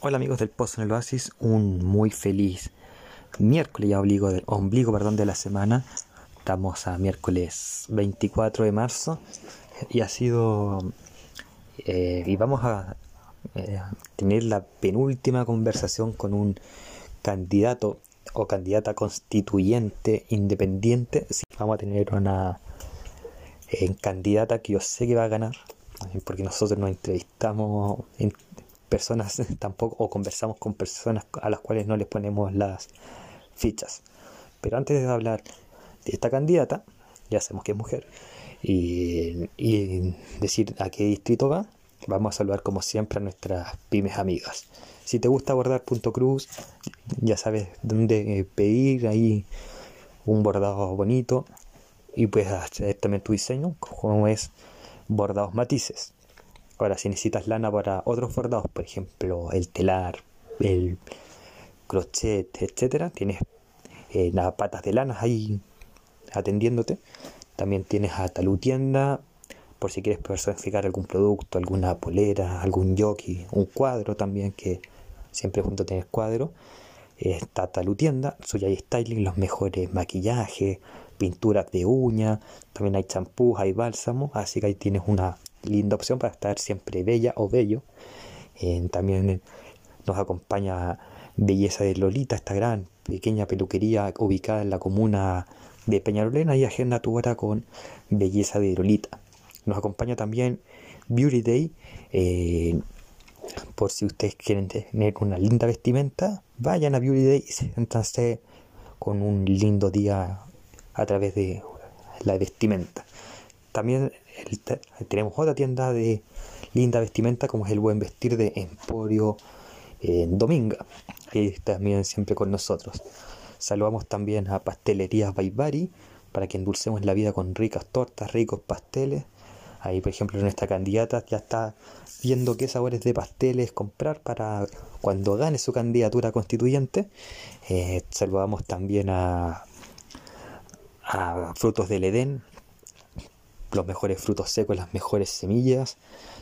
Hola amigos del Pozo en el Oasis, un muy feliz miércoles ya obligo del, ombligo perdón, de la semana. Estamos a miércoles 24 de marzo y ha sido eh, y vamos a eh, tener la penúltima conversación con un candidato o candidata constituyente independiente. Vamos a tener una eh, candidata que yo sé que va a ganar porque nosotros nos entrevistamos en personas tampoco o conversamos con personas a las cuales no les ponemos las fichas. Pero antes de hablar de esta candidata, ya sabemos que es mujer, y, decir a qué distrito va, vamos a saludar como siempre a nuestras pymes amigas. Si te gusta bordar punto cruz, ya sabes dónde pedir ahí un bordado bonito y puedes hacer también tu diseño, como es bordados matices. Ahora, si necesitas lana para otros bordados, por ejemplo, el telar, el crochet, etcétera, tienes eh, las patas de lana ahí atendiéndote. También tienes a Talutienda, por si quieres personificar algún producto, alguna polera, algún jockey, un cuadro también, que siempre junto tienes cuadro. Está Talutienda, suya y styling, los mejores maquillajes, pinturas de uña, también hay champús, hay bálsamo, así que ahí tienes una linda opción para estar siempre bella o bello. Eh, también nos acompaña Belleza de Lolita, esta gran pequeña peluquería ubicada en la comuna de Peñarolena y agenda tu hora con Belleza de Lolita. Nos acompaña también Beauty Day. Eh, por si ustedes quieren tener una linda vestimenta, vayan a Beauty Day y siéntanse con un lindo día a través de la vestimenta. También tenemos otra tienda de linda vestimenta como es el Buen Vestir de Emporio en Dominga. Ahí también siempre con nosotros. Saludamos también a Pastelerías Baibari para que endulcemos la vida con ricas tortas, ricos pasteles. Ahí, por ejemplo, nuestra candidata ya está viendo qué sabores de pasteles comprar para cuando gane su candidatura constituyente. Eh, saludamos también a, a Frutos del Edén, los mejores frutos secos, las mejores semillas,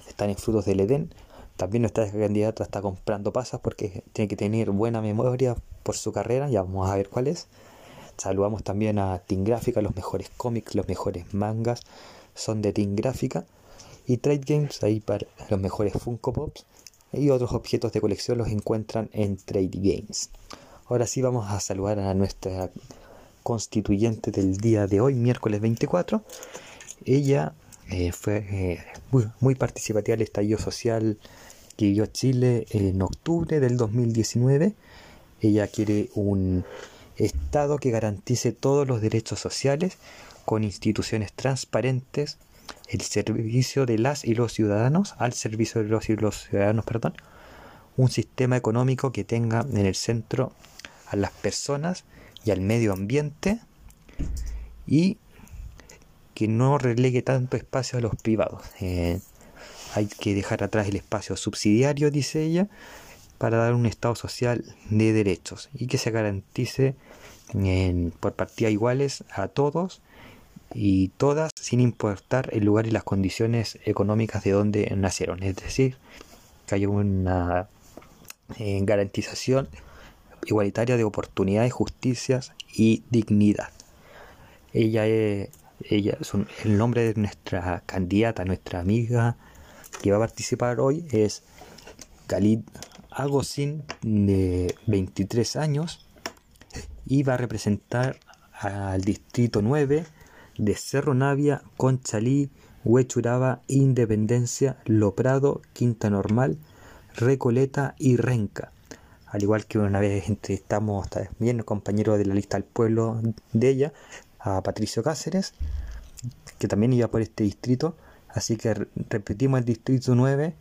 están en frutos del Edén. También nuestra candidata está comprando pasas porque tiene que tener buena memoria por su carrera, ya vamos a ver cuál es. Saludamos también a Team Gráfica, los mejores cómics, los mejores mangas son de Team Gráfica. Y Trade Games, ahí para los mejores Funko Pops y otros objetos de colección los encuentran en Trade Games. Ahora sí vamos a saludar a nuestra constituyente del día de hoy, miércoles 24. Ella eh, fue eh, muy, participativa el estallido social que vivió Chile en octubre del 2019. Ella quiere un Estado que garantice todos los derechos sociales con instituciones transparentes, el servicio de las y los ciudadanos, al servicio de los y los ciudadanos, perdón, un sistema económico que tenga en el centro a las personas y al medio ambiente y que no relegue tanto espacio a los privados. Eh, hay que dejar atrás el espacio subsidiario, dice ella, para dar un Estado social de derechos y que se garantice por partidas iguales a todos y todas sin importar el lugar y las condiciones económicas de donde nacieron. Es decir, que haya una eh, garantización igualitaria de oportunidades, justicias y dignidad. Ella es ella, el nombre de nuestra candidata, nuestra amiga que va a participar hoy es Khalid Agosin, de 23 años, y va a representar al distrito 9 de Cerro Navia, Conchalí, Huechuraba, Independencia, Loprado, Quinta Normal, Recoleta y Renca. Al igual que una vez entrevistamos también compañero de la lista del pueblo de ella, a Patricio Cáceres, que también iba por este distrito. Así que repetimos el distrito 9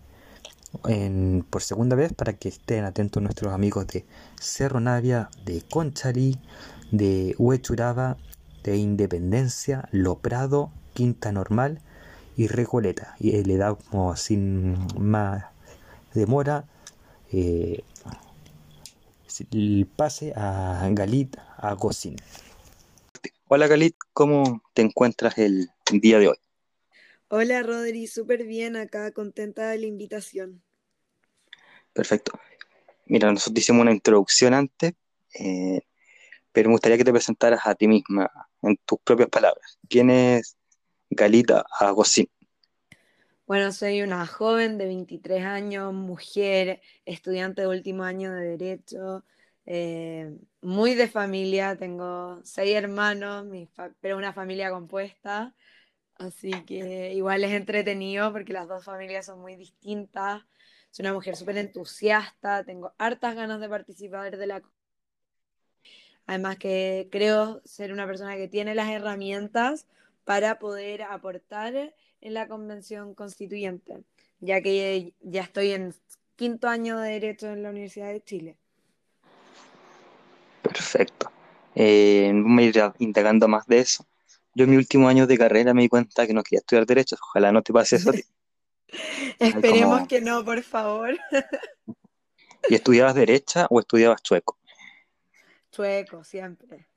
por segunda vez para que estén atentos nuestros amigos de Cerro Navia, de Conchalí, de Huechuraba, de Independencia, Loprado, Quinta Normal y Recoleta. Y le damos sin más demora eh, el pase a Galit a Gocín. Hola Galit, ¿cómo te encuentras el día de hoy? Hola Rodri, súper bien acá, contenta de la invitación. Perfecto. Mira, nosotros hicimos una introducción antes, eh, pero me gustaría que te presentaras a ti misma en tus propias palabras. ¿Quién es Galita Agosín? Bueno, soy una joven de 23 años, mujer, estudiante de último año de Derecho, eh, muy de familia, tengo seis hermanos, pero una familia compuesta, así que igual es entretenido porque las dos familias son muy distintas. Soy una mujer súper entusiasta, tengo hartas ganas de participar de la... Además que creo ser una persona que tiene las herramientas para poder aportar en la convención constituyente, ya que ya estoy en quinto año de Derecho en la Universidad de Chile. Perfecto. Eh, me iré indagando más de eso. Yo en mi último año de carrera me di cuenta que no quería estudiar Derecho, ojalá no te pase eso a ti. Esperemos que no, por favor. ¿Y estudiabas derecha o estudiabas chueco? Chueco, siempre.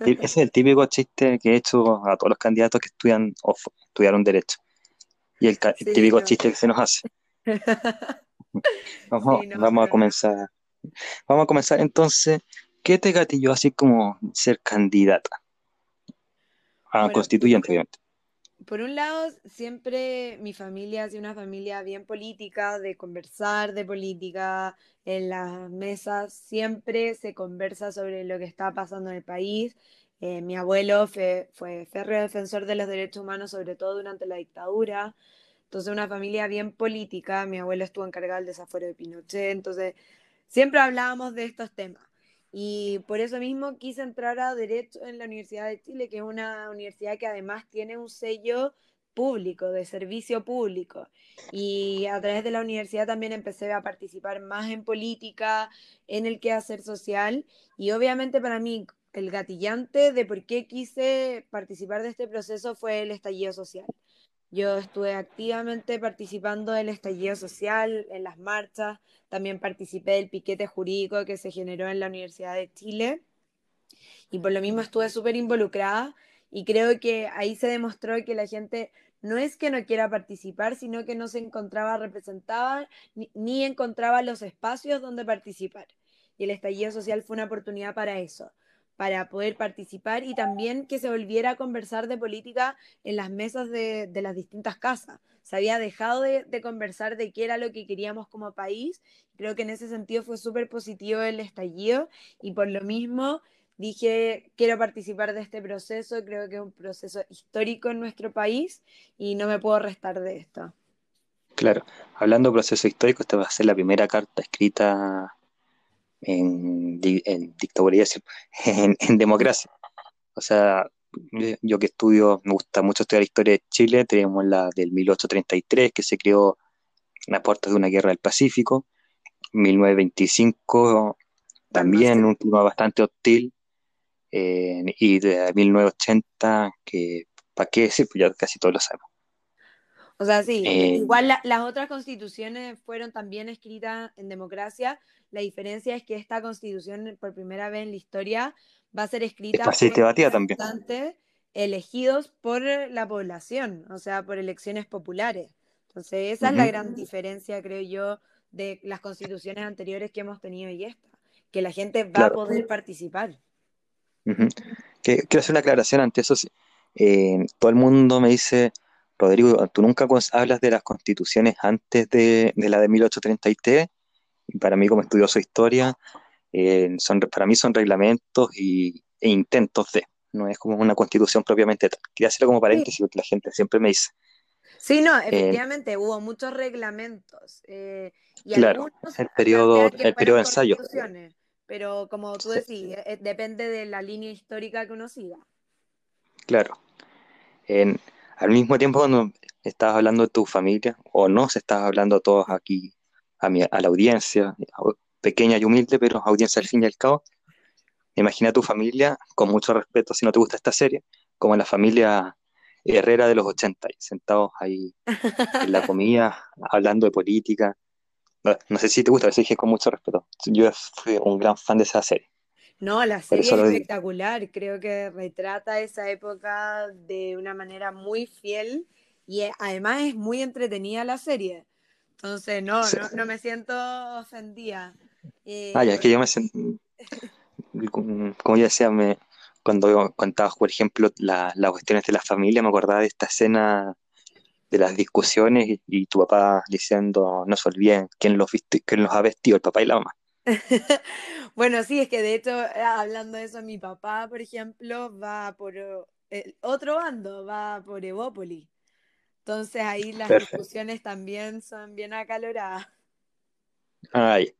Ese es el típico chiste que he hecho a todos los candidatos que estudian o estudiaron derecho. Y el, típico chiste que se nos hace. Vamos, vamos a comenzar. Vamos a comenzar entonces. ¿Qué te gatilló así como ser candidata a constituyente, obviamente? por un lado, siempre mi familia ha sido una familia bien política, de conversar de política en las mesas, siempre se conversa sobre lo que está pasando en el país. Eh, mi abuelo fue, fue férreo defensor de los derechos humanos, sobre todo durante la dictadura. Entonces, una familia bien política. Mi abuelo estuvo encargado del desafuero de Pinochet. Entonces, siempre hablábamos de estos temas. Y por eso mismo quise entrar a Derecho en la Universidad de Chile, que es una universidad que además tiene un sello público, de servicio público. Y a través de la universidad también empecé a participar más en política, en el quehacer social. Y obviamente para mí el gatillante de por qué quise participar de este proceso fue el estallido social. Yo estuve activamente participando del estallido social, en las marchas, también participé del piquete jurídico que se generó en la Universidad de Chile y por lo mismo estuve súper involucrada y creo que ahí se demostró que la gente no es que no quiera participar, sino que no se encontraba representada ni, ni encontraba los espacios donde participar. Y el estallido social fue una oportunidad para eso para poder participar y también que se volviera a conversar de política en las mesas de, las distintas casas. Se había dejado de, conversar de qué era lo que queríamos como país. Creo que en ese sentido fue súper positivo el estallido y por lo mismo dije, quiero participar de este proceso, creo que es un proceso histórico en nuestro país y no me puedo restar de esto. Claro, hablando de proceso histórico, esta va a ser la primera carta escrita en, en dictadura, en, en democracia. O sea, yo que estudio, me gusta mucho estudiar historia de Chile, tenemos la del 1833, que se creó en las puertas de una guerra del Pacífico, 1925, también un clima bastante hostil, eh, y de 1980, que, ¿para qué decir? Pues ya casi todos lo sabemos. O sea, sí, eh, igual las otras constituciones fueron también escritas en democracia, la diferencia es que esta constitución, por primera vez en la historia, va a ser escrita por representantes elegidos por la población, o sea, por elecciones populares. Entonces, esa es la gran diferencia, creo yo, de las constituciones anteriores que hemos tenido y esta, que la gente va a poder participar. quiero hacer una aclaración ante eso. Eh, todo el mundo me dice, Rodrigo, tú nunca hablas de las constituciones antes de, de la de 1833 para mí como estudioso de historia, eh, son, para mí son reglamentos y, e intentos de, no es como una constitución propiamente tal. Quería hacerlo como paréntesis porque la gente siempre me dice. Sí, no, eh, efectivamente, hubo muchos reglamentos. Eh, y claro, el periodo, el periodo de ensayo. Pero como tú decís, depende de la línea histórica que uno siga. Claro. En, al mismo tiempo, cuando estabas hablando de tu familia, o no se estás hablando todos aquí a, la audiencia, pequeña y humilde, pero audiencia al fin y al cabo. Imagina tu familia, con mucho respeto, si no te gusta esta serie, como la familia Herrera de los 80, sentados ahí en la comida, hablando de política. No, sé si te gusta, pero dije con mucho respeto. Yo fui un gran fan de esa serie. No, la serie es espectacular, creo que retrata esa época de una manera muy fiel y eh, además es muy entretenida la serie. Entonces, no, no, no, me siento ofendida. Eh, ah, ya, es que yo me siento, como ya decía, me, cuando contabas, por ejemplo, las cuestiones de la familia, me acordaba de esta escena de las discusiones y, tu papá diciendo, no se olviden quién los, quién los ha vestido, el papá y la mamá. bueno, sí, es que de hecho, eh, hablando de eso, mi papá, por ejemplo, va por el otro bando, va por Evópoli. Entonces ahí las discusiones también son bien acaloradas. Ay.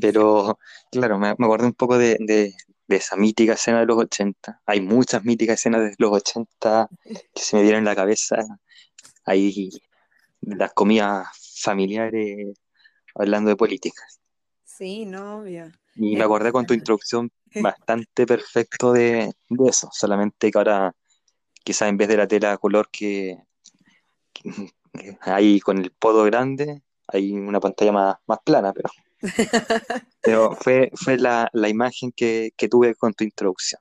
Pero, claro, me, me acordé un poco de, de esa mítica escena de los 80. Hay muchas míticas escenas de los 80 que se me dieron en la cabeza. Hay las comidas familiares hablando de política. Sí, no, obvio. Y me acordé con tu introducción bastante perfecto de, eso, solamente que ahora quizás en vez de la tela color que, hay con el podo grande, hay una pantalla más, más plana, pero pero fue, fue la, imagen que, tuve con tu introducción.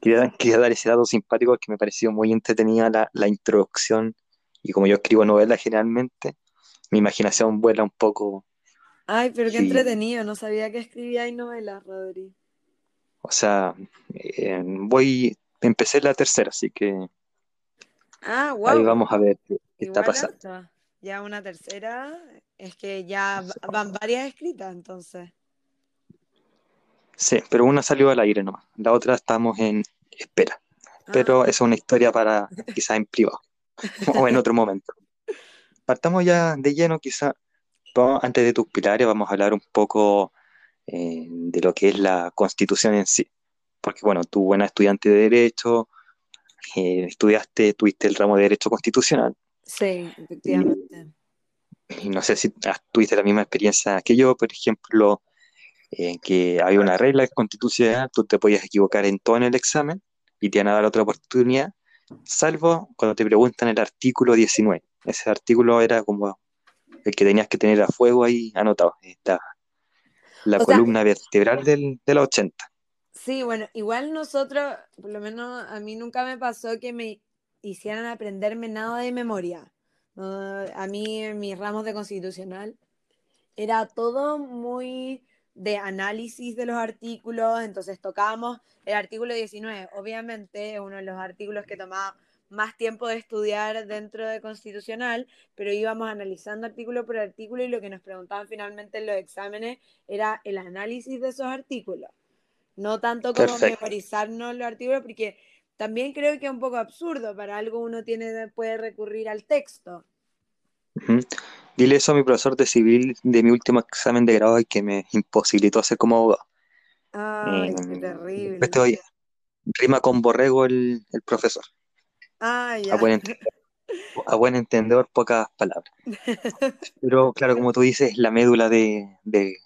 Quería, dar ese dato simpático porque me pareció muy entretenida la, introducción y como yo escribo novelas generalmente, mi imaginación vuela un poco. Ay, pero qué entretenido, no sabía que escribía novelas, Rodri. O sea, eh, voy, empecé la tercera, así que ah, wow. ahí vamos a ver qué, está pasando. Ya una tercera, es que ya van varias escritas entonces. Sí, pero una salió al aire nomás. La otra estamos en espera. Pero ah. es una historia para quizás en privado o en otro momento. Partamos ya de lleno, quizá. Antes de tus pilares, vamos a hablar un poco eh, de lo que es la constitución en sí. Porque, bueno, tú, buena estudiante de Derecho, eh, estudiaste, tuviste el ramo de Derecho Constitucional. Sí, efectivamente y no sé si tuviste la misma experiencia que yo, por ejemplo, en que había una regla constitucional, tú te podías equivocar en todo en el examen y te iban a dar otra oportunidad, salvo cuando te preguntan el artículo 19. Ese artículo era como el que tenías que tener a fuego ahí anotado. Está la columna vertebral del, de la 80. Sí, bueno, igual nosotros, por lo menos a mí nunca me pasó que me hicieran aprenderme nada de memoria. A mí en mis ramos de constitucional era todo muy de análisis de los artículos, entonces tocábamos el artículo 19, obviamente es uno de los artículos que tomaba más tiempo de estudiar dentro de constitucional, pero íbamos analizando artículo por artículo y lo que nos preguntaban finalmente en los exámenes era el análisis de esos artículos, no tanto como memorizarnos los artículos, porque también creo que es un poco absurdo, para algo uno tiene, puede recurrir al texto. Dile eso a mi profesor de civil de mi último examen de grado y que me imposibilitó ser como abogado. Ay, qué em, terrible. rima con borrego el, profesor. Ah, a, buen entendedor, pocas palabras. Pero claro, como tú dices, la médula de, de,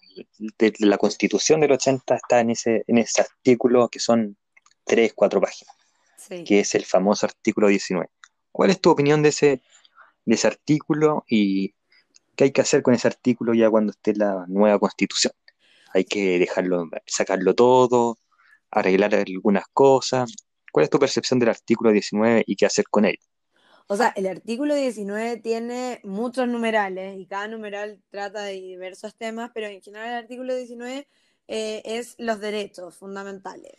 la constitución del 80 está en ese, en ese artículo que son tres, cuatro páginas, que es el famoso artículo 19. ¿Cuál es tu opinión de ese, de ese artículo y qué hay que hacer con ese artículo ya cuando esté la nueva constitución? Hay que dejarlo, sacarlo todo, arreglar algunas cosas. ¿Cuál es tu percepción del artículo 19 y qué hacer con él? O sea, el artículo 19 tiene muchos numerales y cada numeral trata de diversos temas, pero en general el artículo 19 eh, es los derechos fundamentales.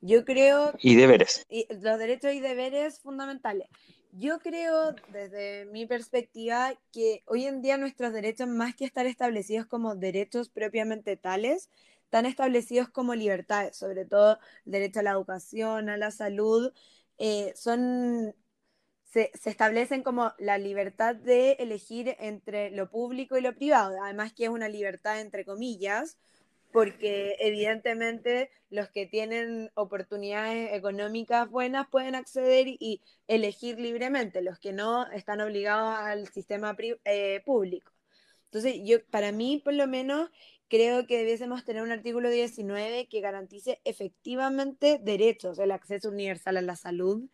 Yo creo... Y deberes. Y los derechos y deberes fundamentales. Yo creo, desde mi perspectiva, que hoy en día nuestros derechos, más que estar establecidos como derechos propiamente tales, están establecidos como libertades, sobre todo derecho a la educación, a la salud, eh, son, se, se, establecen como la libertad de elegir entre lo público y lo privado, además que es una libertad entre comillas, porque evidentemente los que tienen oportunidades económicas buenas pueden acceder y elegir libremente, los que no están obligados al sistema eh, público. Entonces, yo, para mí, por lo menos, creo que debiésemos tener un artículo 19 que garantice efectivamente derechos, el acceso universal a la salud,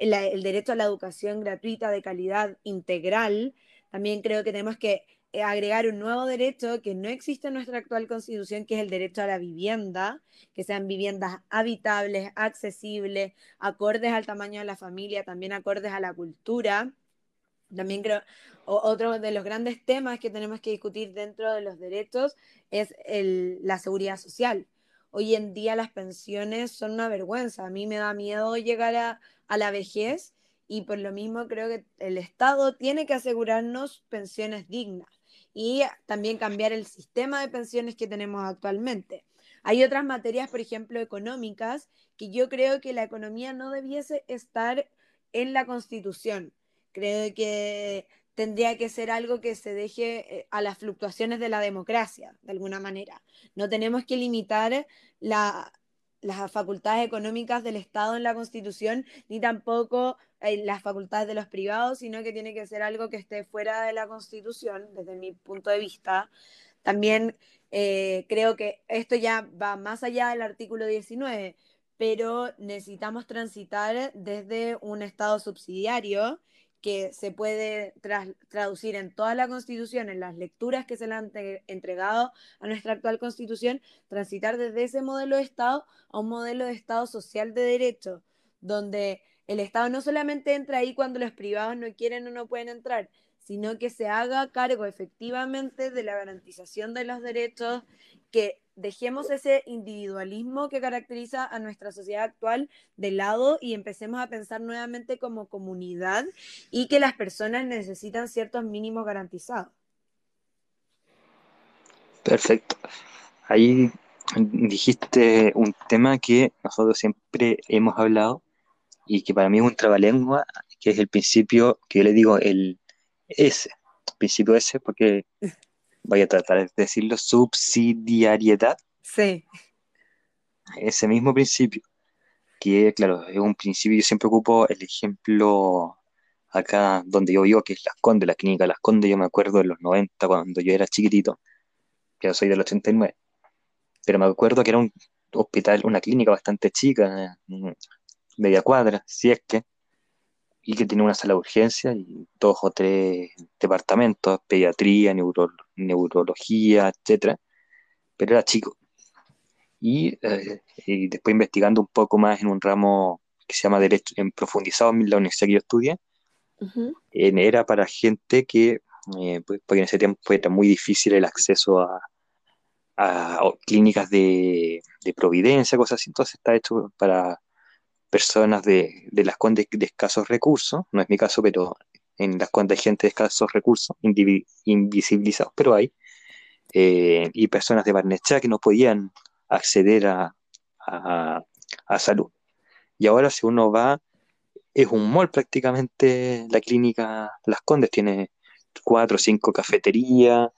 el derecho a la educación gratuita de calidad integral. También creo que tenemos que eh, agregar un nuevo derecho que no existe en nuestra actual constitución, que es el derecho a la vivienda, que sean viviendas habitables, accesibles, acordes al tamaño de la familia, también acordes a la cultura. También creo, otro de los grandes temas que tenemos que discutir dentro de los derechos es la seguridad social. Hoy en día las pensiones son una vergüenza. A mí me da miedo llegar a, a la vejez y por lo mismo creo que el Estado tiene que asegurarnos pensiones dignas y también cambiar el sistema de pensiones que tenemos actualmente. Hay otras materias, por ejemplo, económicas, que yo creo que la economía no debiese estar en la Constitución. Creo que tendría que ser algo que se deje eh, a las fluctuaciones de la democracia, de alguna manera. No tenemos que limitar las facultades económicas del Estado en la Constitución, ni tampoco eh, las facultades de los privados, sino que tiene que ser algo que esté fuera de la Constitución, desde mi punto de vista. También eh, creo que esto ya va más allá del artículo 19, pero necesitamos transitar desde un Estado subsidiario que se puede traducir en toda la Constitución, en las lecturas que se le han entregado a nuestra actual Constitución, transitar desde ese modelo de Estado a un modelo de Estado social de derecho, donde el Estado no solamente entra ahí cuando los privados no quieren o no pueden entrar, sino que se haga cargo efectivamente de la garantización de los derechos, que dejemos ese individualismo que caracteriza a nuestra sociedad actual de lado y empecemos a pensar nuevamente como comunidad y que las personas necesitan ciertos mínimos garantizados. Perfecto. Ahí dijiste un tema que nosotros siempre hemos hablado y que para mí es un trabalengua, que es el principio que yo le digo el S, principio S, porque voy a tratar de decirlo, subsidiariedad. Sí. Ese mismo principio, que claro, es un principio, yo siempre ocupo el ejemplo acá donde yo vivo, que es Las Condes, la clínica Las Condes, yo me acuerdo de los 90, cuando yo era chiquitito, que yo soy del 89, pero me acuerdo que era un hospital, una clínica bastante chica, media cuadra, si es que, y que tiene una sala de urgencia y dos o tres departamentos, pediatría, neurología, etcétera, pero era chico. Y, eh, y, después investigando un poco más en un ramo que se llama Derecho en profundizado en la universidad que yo estudié, era para gente que, eh, pues, porque en ese tiempo era muy difícil el acceso a, a clínicas de, de providencia, cosas así, entonces está hecho para personas de, las condes de escasos recursos, no es mi caso, pero en las condes hay gente de escasos recursos, invisibilizados, pero hay, eh, y personas de Barnechá que no podían acceder a, salud. Y ahora si uno va, es un mall prácticamente la clínica Las Condes, tiene cuatro o cinco cafeterías,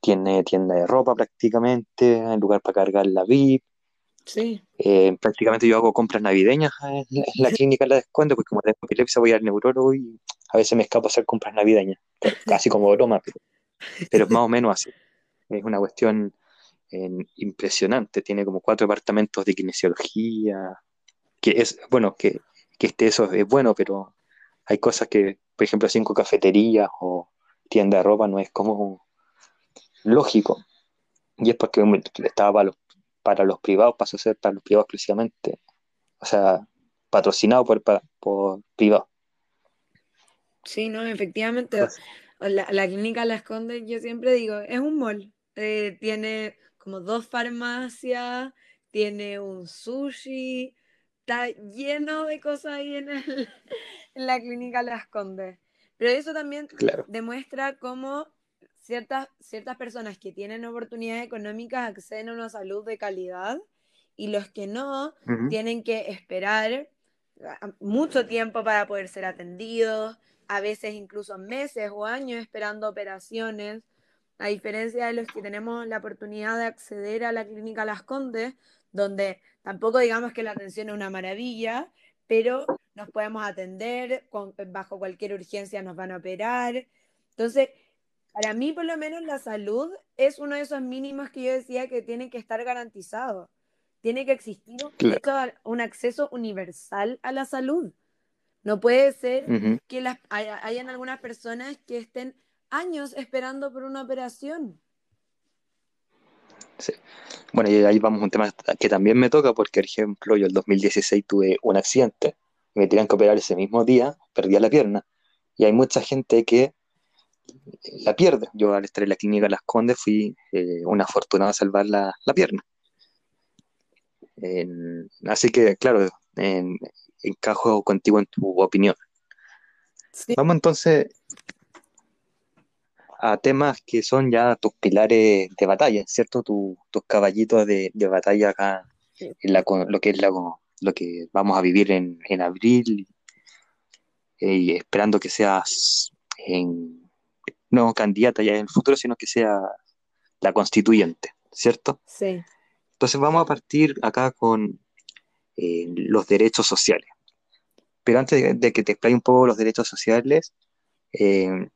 tiene tienda de ropa prácticamente, lugar para cargar la VIP, Sí. Eh, prácticamente yo hago compras navideñas en la, clínica la descuento, porque como tengo epilepsia voy al neurólogo y a veces me escapo a hacer compras navideñas, casi como broma, pero, pero es más o menos así. Es una cuestión impresionante, tiene como cuatro departamentos de kinesiología, que es, bueno, que, que este eso es bueno, pero hay cosas que, por ejemplo, cinco cafeterías o tienda de ropa no es como lógico. Y es porque estaba para los para los privados pasó a ser para los privados exclusivamente, o sea, patrocinado por, por privados. Sí, no, efectivamente. La, clínica La Condes, yo siempre digo, es un mall. Eh, tiene como dos farmacias, tiene un sushi, está lleno de cosas ahí en, el, en la clínica Las Condes. Pero eso también demuestra cómo ciertas, ciertas personas que tienen oportunidades económicas acceden a una salud de calidad y los que no tienen que esperar ah, mucho tiempo para poder ser atendidos, a veces incluso meses o años esperando operaciones, a diferencia de los que tenemos la oportunidad de acceder a la clínica Las Condes, donde tampoco digamos que la atención es una maravilla, pero nos podemos atender, bajo cualquier urgencia nos van a operar. Entonces, para mí, por lo menos, la salud es uno de esos mínimos que yo decía que tiene que estar garantizado. Tiene que existir un, acceso universal a la salud. No puede ser que las, hayan algunas personas que estén años esperando por una operación. Sí. Bueno, y ahí vamos a un tema que también me toca, porque, por ejemplo, yo el 2016 tuve un accidente, me tenían que operar ese mismo día, perdí la pierna Y hay mucha gente que la pierde. Yo al estar en la clínica Las Condes fui eh, una afortunada a salvar la, pierna. así que, claro, en, encajo contigo en tu opinión. Vamos entonces a temas que son ya tus pilares de batalla, ¿cierto? tus caballitos de, batalla acá, en lo que es lo que vamos a vivir en, abril, eh, y esperando que seas en, no candidata ya en el futuro, sino que sea la constituyente, ¿cierto? Sí. Entonces vamos a partir acá con eh, los derechos sociales. Pero antes de, que te explique un poco los derechos sociales, eh,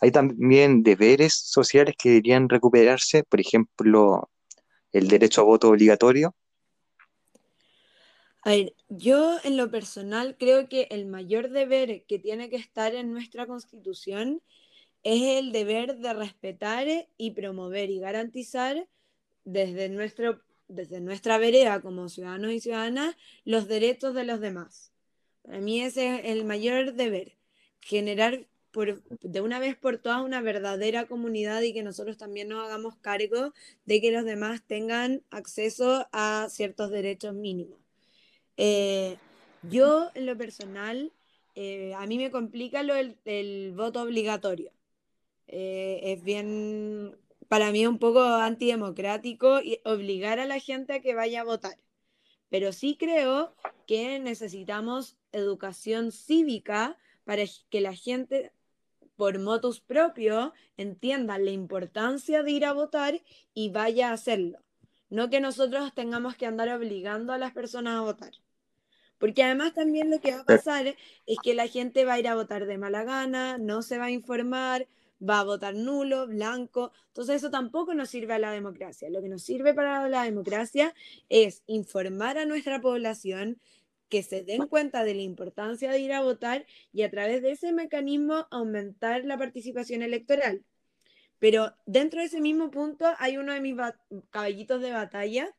hay también deberes sociales que deberían recuperarse, por ejemplo, el derecho a voto obligatorio. A ver, yo en lo personal creo que el mayor deber que tiene que estar en nuestra constitución es el deber de respetar y promover y garantizar desde, nuestro, desde nuestra vereda como ciudadanos y ciudadanas los derechos de los demás. Para mí ese es el mayor deber, generar de una vez por todas una verdadera comunidad y que nosotros también nos hagamos cargo de que los demás tengan acceso a ciertos derechos mínimos. Eh, yo, en lo personal, eh, a mí me complica lo del, voto obligatorio. Eh, es bien, para mí, un poco antidemocrático y obligar a la gente a que vaya a votar. Pero sí creo que necesitamos educación cívica para que la gente por motus propio entiendan la importancia de ir a votar y vaya a hacerlo. No que nosotros tengamos que andar obligando a las personas a votar. Porque además también lo que va a pasar es que la gente va a ir a votar de mala gana, no se va a informar, va a votar nulo, blanco. Entonces eso tampoco nos sirve a la democracia. Lo que nos sirve para la democracia es informar a nuestra población, que se den cuenta de la importancia de ir a votar y a través de ese mecanismo aumentar la participación electoral. Pero dentro de ese mismo punto hay uno de mis caballitos de batalla,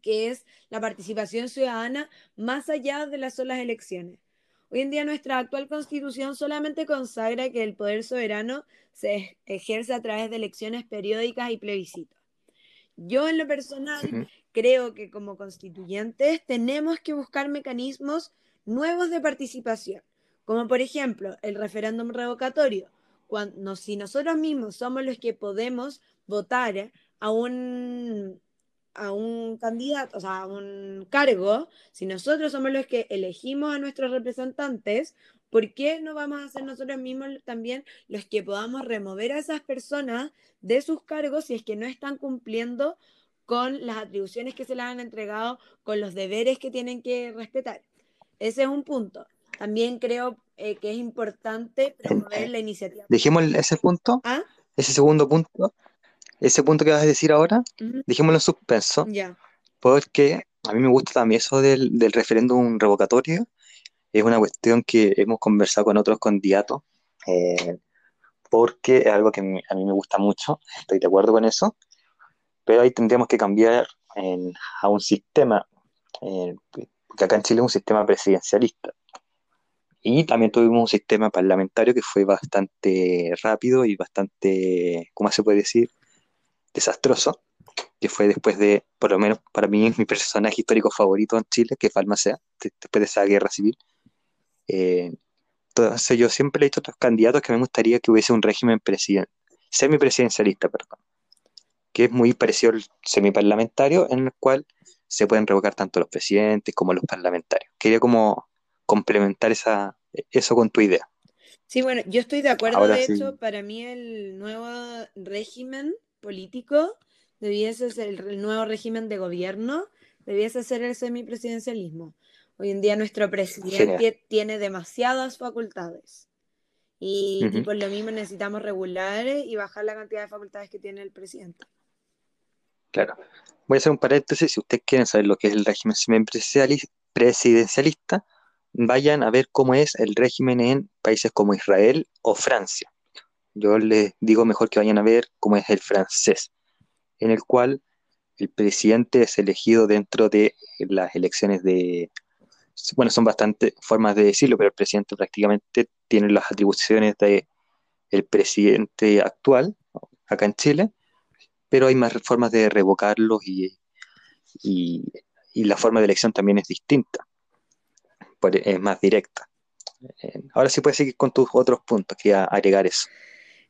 que es la participación ciudadana más allá de las solas elecciones. Hoy en día nuestra actual constitución solamente consagra que el poder soberano se ejerce a través de elecciones periódicas y plebiscitos. Yo en lo personal creo que como constituyentes tenemos que buscar mecanismos nuevos de participación, como por ejemplo el referéndum revocatorio. Cuando, si nosotros mismos somos los que podemos votar a un, a un candidato, o sea, a un cargo, si nosotros somos los que elegimos a nuestros representantes, ¿por qué no vamos a ser nosotros mismos también los que podamos remover a esas personas de sus cargos si es que no están cumpliendo con las atribuciones que se les han entregado, con los deberes que tienen que respetar. Ese es un punto. También creo eh, que es importante promover la iniciativa. Dejemos ese punto, ¿Ah? ese segundo punto, ese punto que vas a decir ahora, dejémoslo en suspenso, porque a mí me gusta también eso del, del referéndum revocatorio. Es una cuestión que hemos conversado con otros candidatos, eh, porque es algo que a mí me gusta mucho, estoy de acuerdo con eso pero ahí tendríamos que cambiar a un sistema, eh, porque acá en Chile es un sistema presidencialista. Y también tuvimos un sistema parlamentario que fue bastante rápido y bastante, ¿cómo se puede decir? Desastroso, que fue después de, por lo menos para mí, mi personaje histórico favorito en Chile, que es Balmaceda, después de esa guerra civil. Eh, entonces yo siempre he dicho a otros candidatos que me gustaría que hubiese un régimen presidencial, semipresidencialista, perdón que es muy parecido al semiparlamentario, en el cual se pueden revocar tanto los presidentes como los parlamentarios. Quería como complementar esa, eso con tu idea. Sí, bueno, yo estoy de acuerdo, de hecho, para mí el nuevo régimen político debiese ser el nuevo régimen de gobierno, debiese ser el semipresidencialismo. Hoy en día nuestro presidente tiene demasiadas facultades. Y, y, por lo mismo necesitamos regular y bajar la cantidad de facultades que tiene el presidente. Claro. Voy a hacer un paréntesis. Si ustedes quieren saber lo que es el régimen presidencialista, vayan a ver cómo es el régimen en países como Israel o Francia. Yo les digo mejor que vayan a ver cómo es el francés, en el cual el presidente es elegido dentro de las elecciones de bueno, son bastantes formas de decirlo, pero el presidente prácticamente tiene las atribuciones de el presidente actual, acá en Chile, pero hay más formas de revocarlos y, y, la forma de elección también es distinta, es más directa. Eh, ahora sí puedes seguir con tus otros puntos, que agregar eso.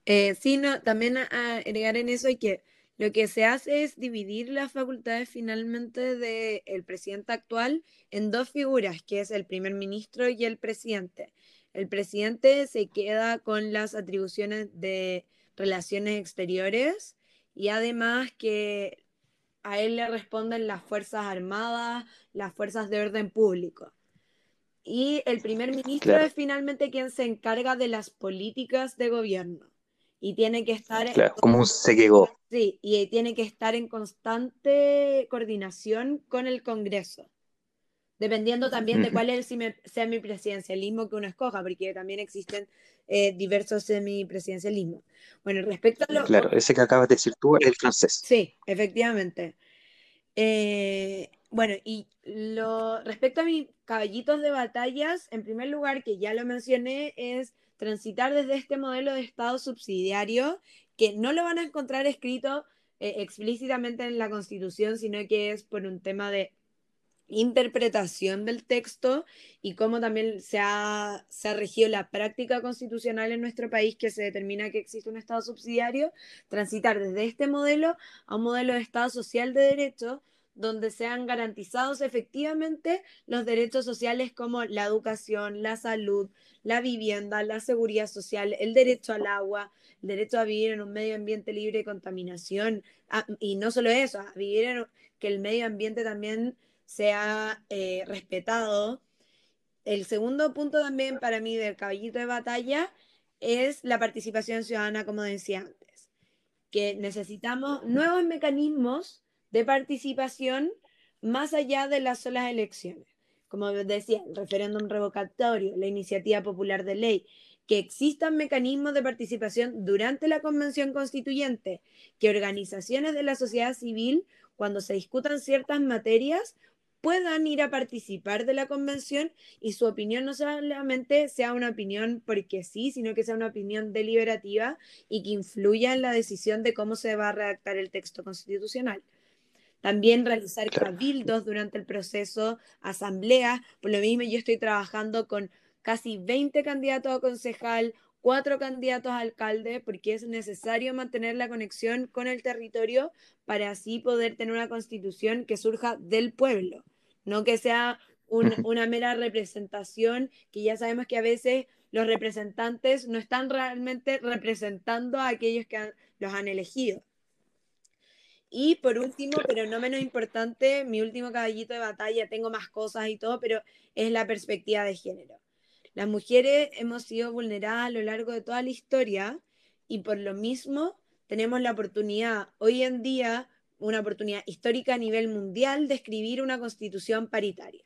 Eh, sí, no, también agregar en eso y que lo que se hace es dividir las facultades finalmente del presidente actual en dos figuras, que es el primer ministro y el presidente. El presidente se queda con las atribuciones de relaciones exteriores y además que a él le responden las Fuerzas Armadas, las Fuerzas de Orden Público. Y el primer ministro es finalmente quien se encarga de las políticas de gobierno y tiene que estar... Claro, como un sequego. Sí, y tiene que estar en constante coordinación con el Congreso, dependiendo también de cuál es el semipresidencialismo que uno escoja, porque también existen eh, diversos semipresidencialismos. Bueno, respecto a lo... Claro, ese que acabas de decir tú es el francés. Sí, efectivamente. Eh, bueno, y lo respecto a mis caballitos de batallas, en primer lugar, que ya lo mencioné, es transitar desde este modelo de Estado subsidiario, que no lo van a encontrar escrito eh, explícitamente en la Constitución, sino que es por un tema de interpretación del texto y cómo también se ha, se ha regido la práctica constitucional en nuestro país que se determina que existe un Estado subsidiario, transitar desde este modelo a un modelo de Estado social de derecho donde sean garantizados efectivamente los derechos sociales como la educación, la salud, la vivienda, la seguridad social, el derecho al agua, el derecho a vivir en un medio ambiente libre de contaminación, ah, y no solo eso, a vivir en que el medio ambiente también sea eh, respetado. El segundo punto también para mí del caballito de batalla es la participación ciudadana, como decía antes, que necesitamos nuevos mecanismos de participación más allá de las solas elecciones. Como decía, el referéndum revocatorio, la iniciativa popular de ley, que existan mecanismos de participación durante la convención constituyente, que organizaciones de la sociedad civil, cuando se discutan ciertas materias, puedan ir a participar de la convención y su opinión no solamente sea una opinión porque sí, sino que sea una opinión deliberativa y que influya en la decisión de cómo se va a redactar el texto constitucional. También realizar cabildos durante el proceso, asambleas. Por lo mismo, yo estoy trabajando con casi 20 candidatos a concejal, cuatro candidatos a alcalde, porque es necesario mantener la conexión con el territorio para así poder tener una constitución que surja del pueblo, no que sea una mera representación, que ya sabemos que a veces los representantes no están realmente representando a aquellos que los han elegido. Y por último, pero no menos importante, mi último caballito de batalla, tengo más cosas y todo, pero es la perspectiva de género. Las mujeres hemos sido vulneradas a lo largo de toda la historia y por lo mismo tenemos la oportunidad hoy en día, una oportunidad histórica a nivel mundial de escribir una constitución paritaria.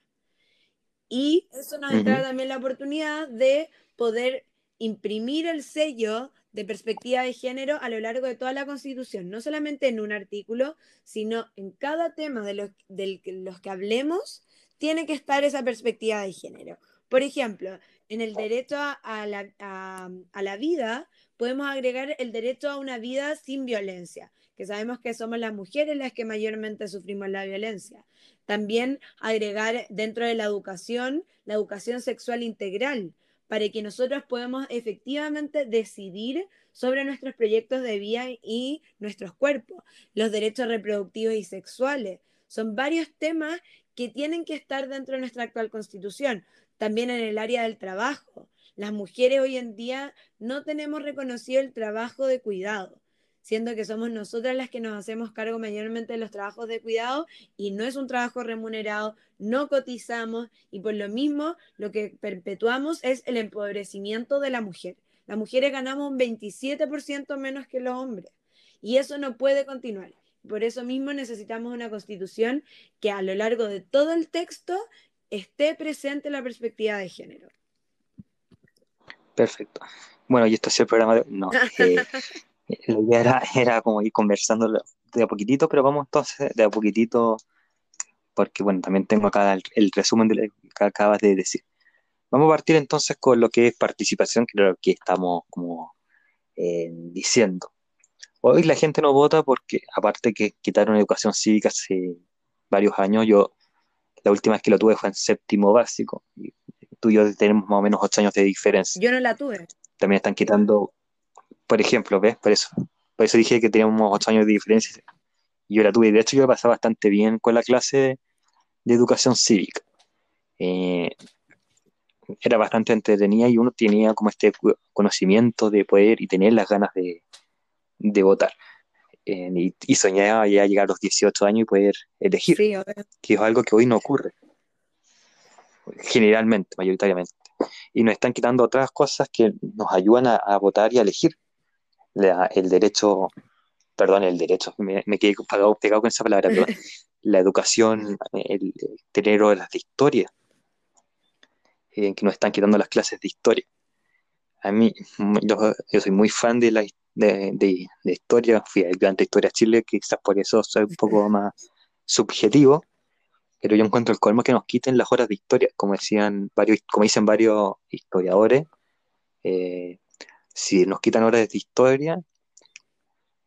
Y eso nos da también la oportunidad de poder imprimir el sello de perspectiva de género a lo largo de toda la Constitución, no solamente en un artículo, sino en cada tema de los, los que hablemos, tiene que estar esa perspectiva de género. Por ejemplo, en el derecho a, la, a, la, vida, podemos agregar el derecho a una vida sin violencia, que sabemos que somos las mujeres las que mayormente sufrimos la violencia. También agregar dentro de la educación la educación sexual integral, para que nosotros podamos efectivamente decidir sobre nuestros proyectos de vida y nuestros cuerpos, los derechos reproductivos y sexuales. Son varios temas que tienen que estar dentro de nuestra actual constitución. También en el área del trabajo. Las mujeres hoy en día no tenemos reconocido el trabajo de cuidado siendo que somos nosotras las que nos hacemos cargo mayormente de los trabajos de cuidado y no es un trabajo remunerado, no cotizamos y por lo mismo lo que perpetuamos es el empobrecimiento de la mujer. Las mujeres ganamos un 27% menos que los hombres y eso no puede continuar. Por eso mismo necesitamos una constitución que a lo largo de todo el texto esté presente la perspectiva de género. Perfecto. Bueno, y esto es el programa de... No, eh, la idea era, era como ir conversando de a poquitito, pero vamos entonces de a poquitito, porque bueno, también tengo acá el, resumen del que acabas de decir. Vamos a partir entonces con lo que es participación, que es lo que estamos como eh, diciendo. Hoy la gente no vota porque, aparte que quitaron educación cívica hace varios años, yo la última vez que lo tuve fue en séptimo básico. Y tú y yo tenemos más o menos ocho años de diferencia. Yo no la tuve. También están quitando, por ejemplo, ¿ves? Por eso, por eso dije que teníamos ocho años de diferencia. Yo la tuve. De hecho, yo la pasé bastante bien con la clase de educación cívica. Eh, era bastante entretenida y uno tenía como este conocimiento de poder y tener las ganas de, votar. Eh, y, soñaba ya llegar a los 18 años y poder elegir, que es algo que hoy no ocurre, generalmente, mayoritariamente. Y nos están quitando otras cosas que nos ayudan a, votar y a elegir. El derecho, perdón, el derecho, me, quedé pegado, con esa palabra, la educación, el, tener horas de historia, en que nos están quitando las clases de historia. A mí, yo, soy muy fan de la de, historia, fui ayudante de Historia Chile, quizás por eso soy un poco más subjetivo, pero yo encuentro el colmo que nos quiten las horas de historia, como decían varios, como dicen varios historiadores, eh, si nos quitan horas de historia,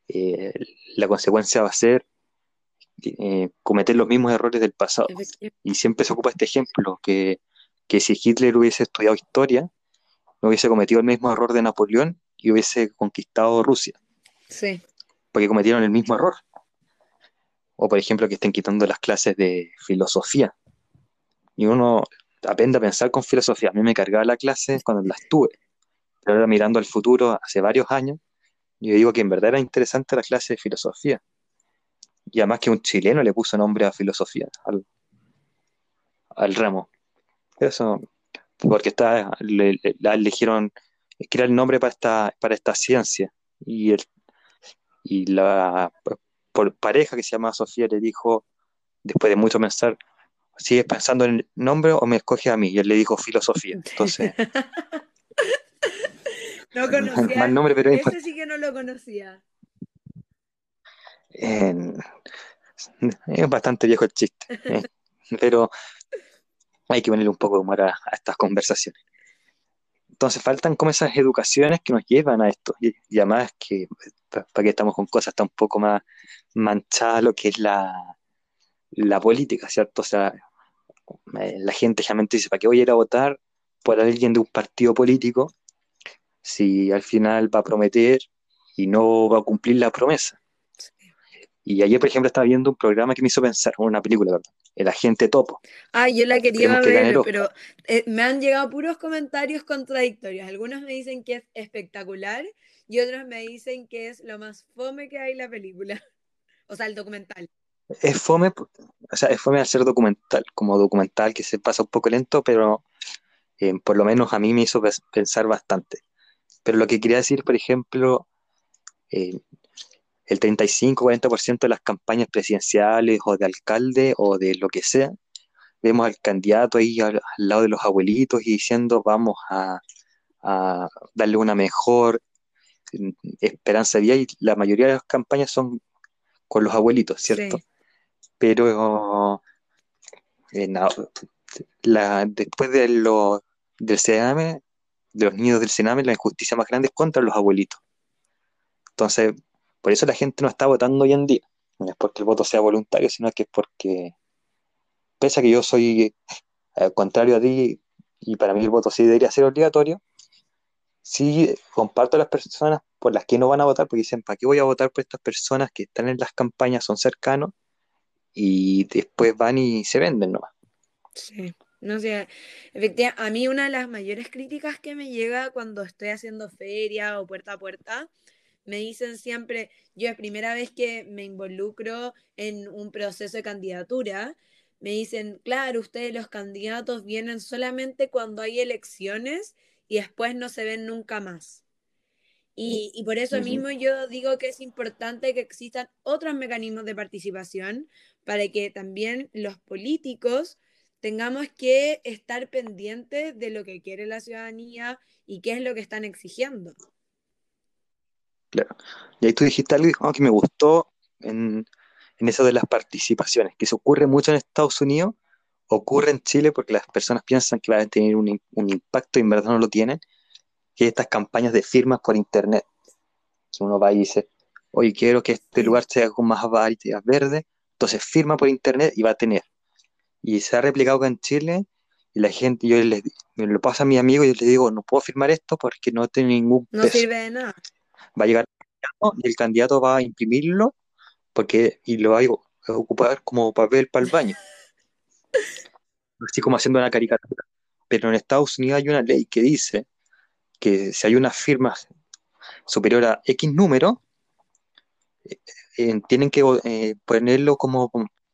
eh, la consecuencia va a ser eh, cometer los mismos errores del pasado. Y siempre se ocupa este ejemplo, que que si Hitler hubiese estudiado historia, no hubiese cometido el mismo error de Napoleón y hubiese conquistado Rusia. Sí. Porque cometieron el mismo error. O por ejemplo que estén quitando las clases de filosofía. Y uno aprende a pensar con filosofía. A mí me cargaba la clase cuando las tuve. Pero ahora mirando al futuro, hace varios años, yo digo que en verdad era interesante la clase de filosofía. Y además que un chileno le puso nombre a filosofía, al, al ramo. Eso, porque está, le, la eligieron, es que era el nombre para esta, para esta ciencia. Y, el, y la por pareja que se llama Sofía le dijo, después de mucho pensar, ¿sigues pensando en el nombre o me escoges a mí? Y él le dijo filosofía. Entonces. no conocía. nombre, pero Ese sí que no lo conocía. es bastante viejo el chiste. ¿eh? pero hay que ponerle un poco de humor a, estas conversaciones. Entonces faltan como esas educaciones que nos llevan a esto. Y, además que, para que estamos con cosas tan un poco más manchadas lo que es la, la política, ¿cierto? O sea, eh, la gente realmente dice, ¿para qué voy a ir a votar por alguien de un partido político si al final va a prometer y no va a cumplir la promesa? Y ayer, por ejemplo, estaba viendo un programa que me hizo pensar, una película, ¿verdad? El agente topo. Ah, yo la quería ver, pero eh, me han llegado puros comentarios contradictorios. Algunos me dicen que es espectacular y otros me dicen que es lo más fome que hay en la película. O sea, el documental. Es fome, o sea, es fome al ser documental, como documental que se pasa un poco lento, pero eh, por lo menos a mí me hizo pensar bastante. Pero lo que quería decir, por ejemplo, eh, el 35-40% de las campañas presidenciales o de alcalde o de lo que sea, vemos al candidato ahí al, lado de los abuelitos y diciendo vamos a, darle una mejor mm, esperanza de vida y la mayoría de las campañas son con los abuelitos, ¿cierto? Pero eh, después de lo, del Sename, de los niños del Sename, la injusticia más grande es contra los abuelitos. Entonces, por eso la gente no está votando hoy en día. No es porque el voto sea voluntario, sino que es porque, pese a que yo soy al eh, contrario a ti, y para mí el voto sí debería ser obligatorio, sí comparto a las personas por las que no van a votar, porque dicen, ¿para qué voy a votar por estas personas que están en las campañas, son cercanos, y después van y se venden nomás? Sí. No sé, efectivamente, a mí una de las mayores críticas que me llega cuando estoy haciendo feria o puerta a puerta me dicen siempre, yo es primera vez que me involucro en un proceso de candidatura, me dicen, claro, ustedes los candidatos vienen solamente cuando hay elecciones y después no se ven nunca más. Y, por eso mismo yo digo que es importante que existan otros mecanismos de participación para que también los políticos tengamos que estar pendientes de lo que quiere la ciudadanía y qué es lo que están exigiendo. Claro. Y ahí tú dijiste algo que me gustó en, eso de las participaciones, que se ocurre mucho en Estados Unidos ocurre en Chile porque las personas piensan que va a tener un, un impacto y en verdad no lo tienen, que estas campañas de firmas por internet, que uno va y dice, oye, quiero que este lugar sea con más variedad verde, entonces firma por internet y va a tener. Y se ha replicado acá en Chile y la gente, yo les, me lo paso a mi amigo y yo les digo, no puedo firmar esto porque no tiene ningún No sirve de nada. Va a llegar y el candidato va a imprimirlo porque y lo va a ocupar como papel para el baño. Así como haciendo una caricatura. Pero en Estados Unidos hay una ley que dice que si hay una firma superior a X número, eh, eh, tienen que eh, ponerlo como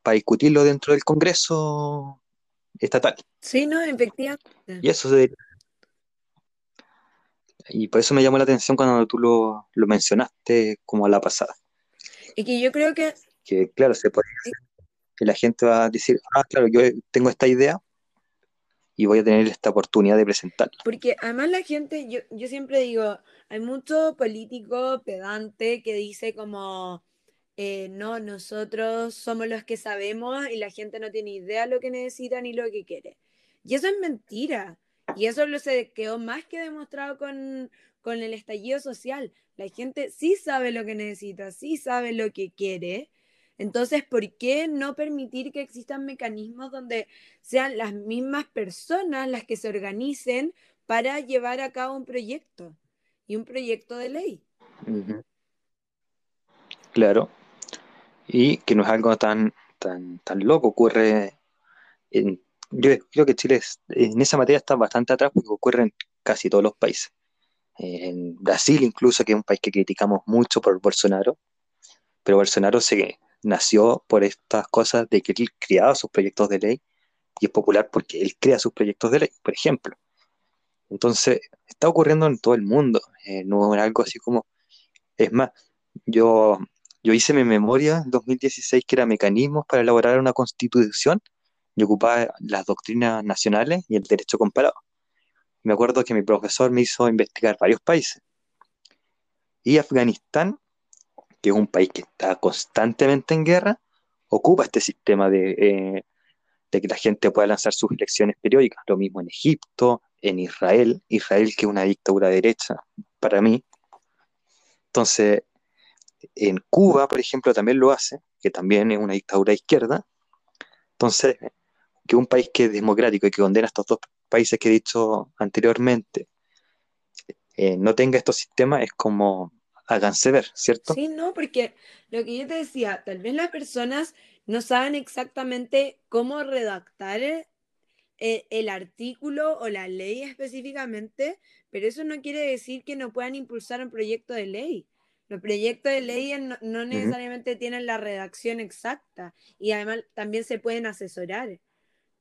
para discutirlo dentro del Congreso estatal. Sí, no, efectivamente. Y eso se... Y por eso me llamó la atención cuando tú lo, lo mencionaste como a la pasada. Y que yo creo que... Que claro, se puede que la gente va a decir, ah, claro, yo tengo esta idea y voy a tener esta oportunidad de presentarla. Porque además la gente, yo, yo siempre digo, hay mucho político pedante que dice como, eh, no, nosotros somos los que sabemos y la gente no tiene idea lo que necesita ni lo que quiere. Y eso es mentira. Y eso lo se quedó más que demostrado con, con el estallido social. La gente sí sabe lo que necesita, sí sabe lo que quiere. Entonces, ¿por qué no permitir que existan mecanismos donde sean las mismas personas las que se organicen para llevar a cabo un proyecto y un proyecto de ley? Claro, y que no es algo tan, tan, tan loco, ocurre en, yo creo que Chile en esa materia está bastante atrás porque ocurre en casi todos los países. En Brasil incluso, que es un país que criticamos mucho por Bolsonaro, pero Bolsonaro se nació por estas cosas de que él creaba sus proyectos de ley y es popular porque él crea sus proyectos de ley, por ejemplo. Entonces, está ocurriendo en todo el mundo, eh, no es algo así como... Es más, yo yo hice mi memoria en 2016 que era mecanismos para elaborar una constitución y ocupaba las doctrinas nacionales y el derecho comparado. Me acuerdo que mi profesor me hizo investigar varios países. Y Afganistán, que es un país que está constantemente en guerra, ocupa este sistema de, eh, de que la gente pueda lanzar sus elecciones periódicas. Lo mismo en Egipto, en Israel, Israel que es una dictadura derecha para mí. Entonces, en Cuba, por ejemplo, también lo hace, que también es una dictadura izquierda. Entonces, que un país que es democrático y que condena a estos dos países que he dicho anteriormente eh, no tenga estos sistemas es como háganse ver, ¿cierto? Sí, no, porque lo que yo te decía, tal vez las personas no saben exactamente cómo redactar eh, el artículo o la ley específicamente, pero eso no quiere decir que no puedan impulsar un proyecto de ley. Los proyectos de ley no, necesariamente tienen la redacción exacta y además también se pueden asesorar,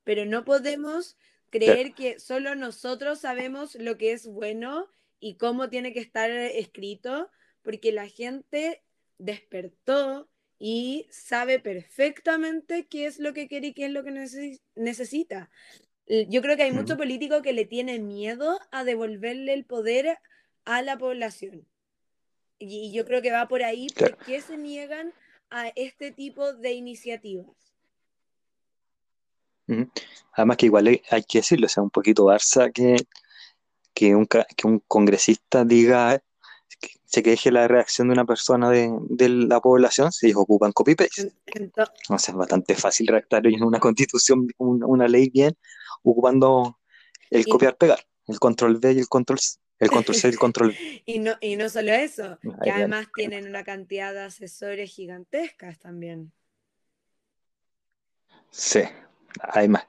pero no podemos creer que solo nosotros sabemos lo que es bueno y cómo tiene que estar escrito, porque la gente despertó y sabe perfectamente qué es lo que quiere y qué es lo que necesita. Yo creo que hay mucho político que le tiene miedo a devolverle el poder a la población. Y yo creo que va por ahí. ¿Por qué se niegan a este tipo de iniciativas? Además que igual hay que decirlo, o sea, un poquito Barça que, que, un, que un congresista diga que se queje la reacción de una persona de, la población si ellos ocupan copy-paste. O sea, es bastante fácil redactar en una constitución, una ley bien, ocupando el copiar-pegar, el control V y el control C. El control el control y, no, y no solo eso, que además tienen una cantidad de asesores gigantescas también. Sí, hay más.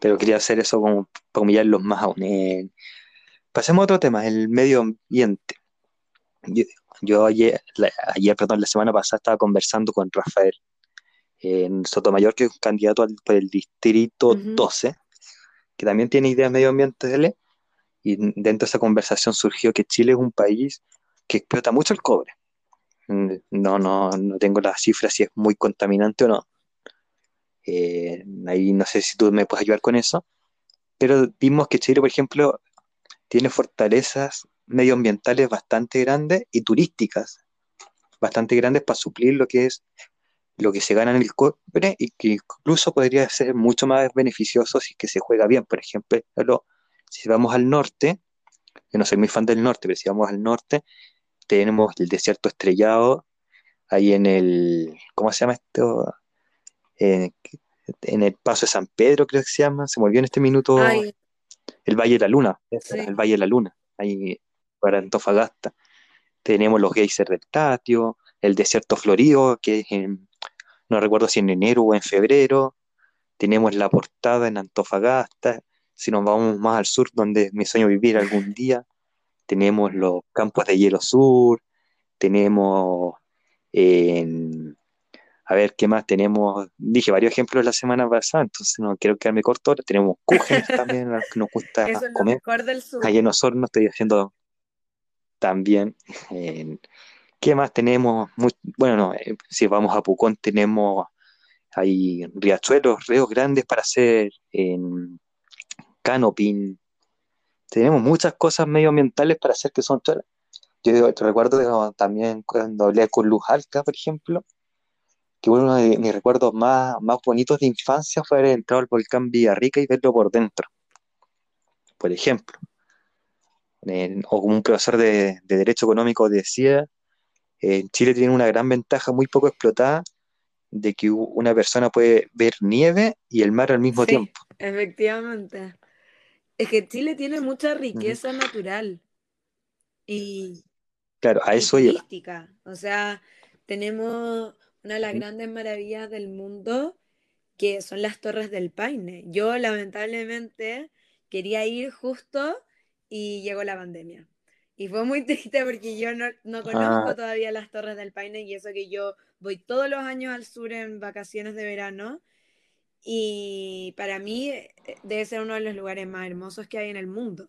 Pero quería hacer eso como para humillarlos más aún. Eh, pasemos a otro tema, el medio ambiente. Yo, ayer, ayer, perdón, la semana pasada estaba conversando con Rafael en Sotomayor, que es un candidato al, por el distrito 12, que también tiene ideas medioambientales y dentro de esa conversación surgió que Chile es un país que explota mucho el cobre. No, no, no tengo las cifras si es muy contaminante o no. Eh, ahí no sé si tú me puedes ayudar con eso. Pero vimos que Chile, por ejemplo, tiene fortalezas medioambientales bastante grandes y turísticas bastante grandes para suplir lo que es lo que se gana en el cobre y que incluso podría ser mucho más beneficioso si es que se juega bien. Por ejemplo, si vamos al norte, yo no soy muy fan del norte, pero si vamos al norte, tenemos el desierto estrellado, ahí en el, ¿cómo se llama esto? En, el Paso de San Pedro, creo que se llama, se volvió en este minuto el Valle de la Luna, el Valle de la Luna, ahí para Antofagasta. Tenemos los geysers del Tatio, el desierto florido, que es en, no recuerdo si en enero o en febrero. Tenemos la portada en Antofagasta. Si nos vamos más al sur, donde me sueño vivir algún día, tenemos los campos de hielo sur, tenemos en, a ver, ¿qué más tenemos? Dije varios ejemplos la semana pasada, entonces no quiero quedarme corto. Tenemos Cúgenes también, que nos gusta comer. Allá en Osorno estoy haciendo también. ¿Qué más tenemos? bueno, no, eh, si vamos a Pucón tenemos hay riachuelos, ríos grandes para hacer en canoping. Tenemos muchas cosas medioambientales para hacer que son Yo te recuerdo también cuando hablé con Luz Alca, por ejemplo, que uno de mis recuerdos más, más bonitos de infancia fue haber entrado al volcán Villarrica y verlo por dentro. Por ejemplo. o como un profesor de, Derecho Económico decía, en Chile tiene una gran ventaja muy poco explotada de que una persona puede ver nieve y el mar al mismo sí, tiempo. Efectivamente. Es que Chile tiene mucha riqueza natural y, claro, a eso turística. O sea, tenemos una de las grandes maravillas del mundo, que son las Torres del Paine. Yo lamentablemente quería ir justo y llegó la pandemia. Y fue muy triste porque yo no, no conozco ah. todavía las Torres del Paine y eso que yo voy todos los años al sur en vacaciones de verano. Y para mí eh, debe ser uno de los lugares más hermosos que hay en el mundo.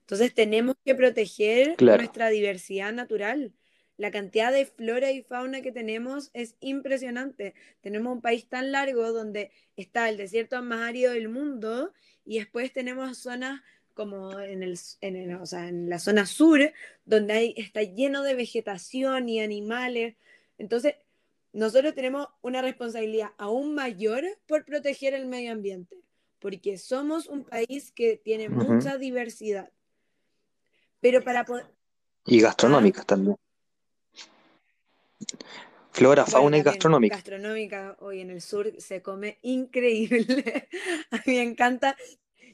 Entonces tenemos que proteger nuestra diversidad natural la cantidad de flora y fauna que tenemos es impresionante. Tenemos un país tan largo donde está el desierto más árido del mundo y después tenemos zonas como en, el, en, la zona sur, donde hay, está lleno de vegetación y animales. Entonces, nosotros tenemos una responsabilidad aún mayor por proteger el medio ambiente, porque somos un país que tiene mucha diversidad. Pero para poder... Y gastronómicas también. Flora, fauna y gastronómica. Gastronómica, hoy en el sur se come increíble. A mí me encanta.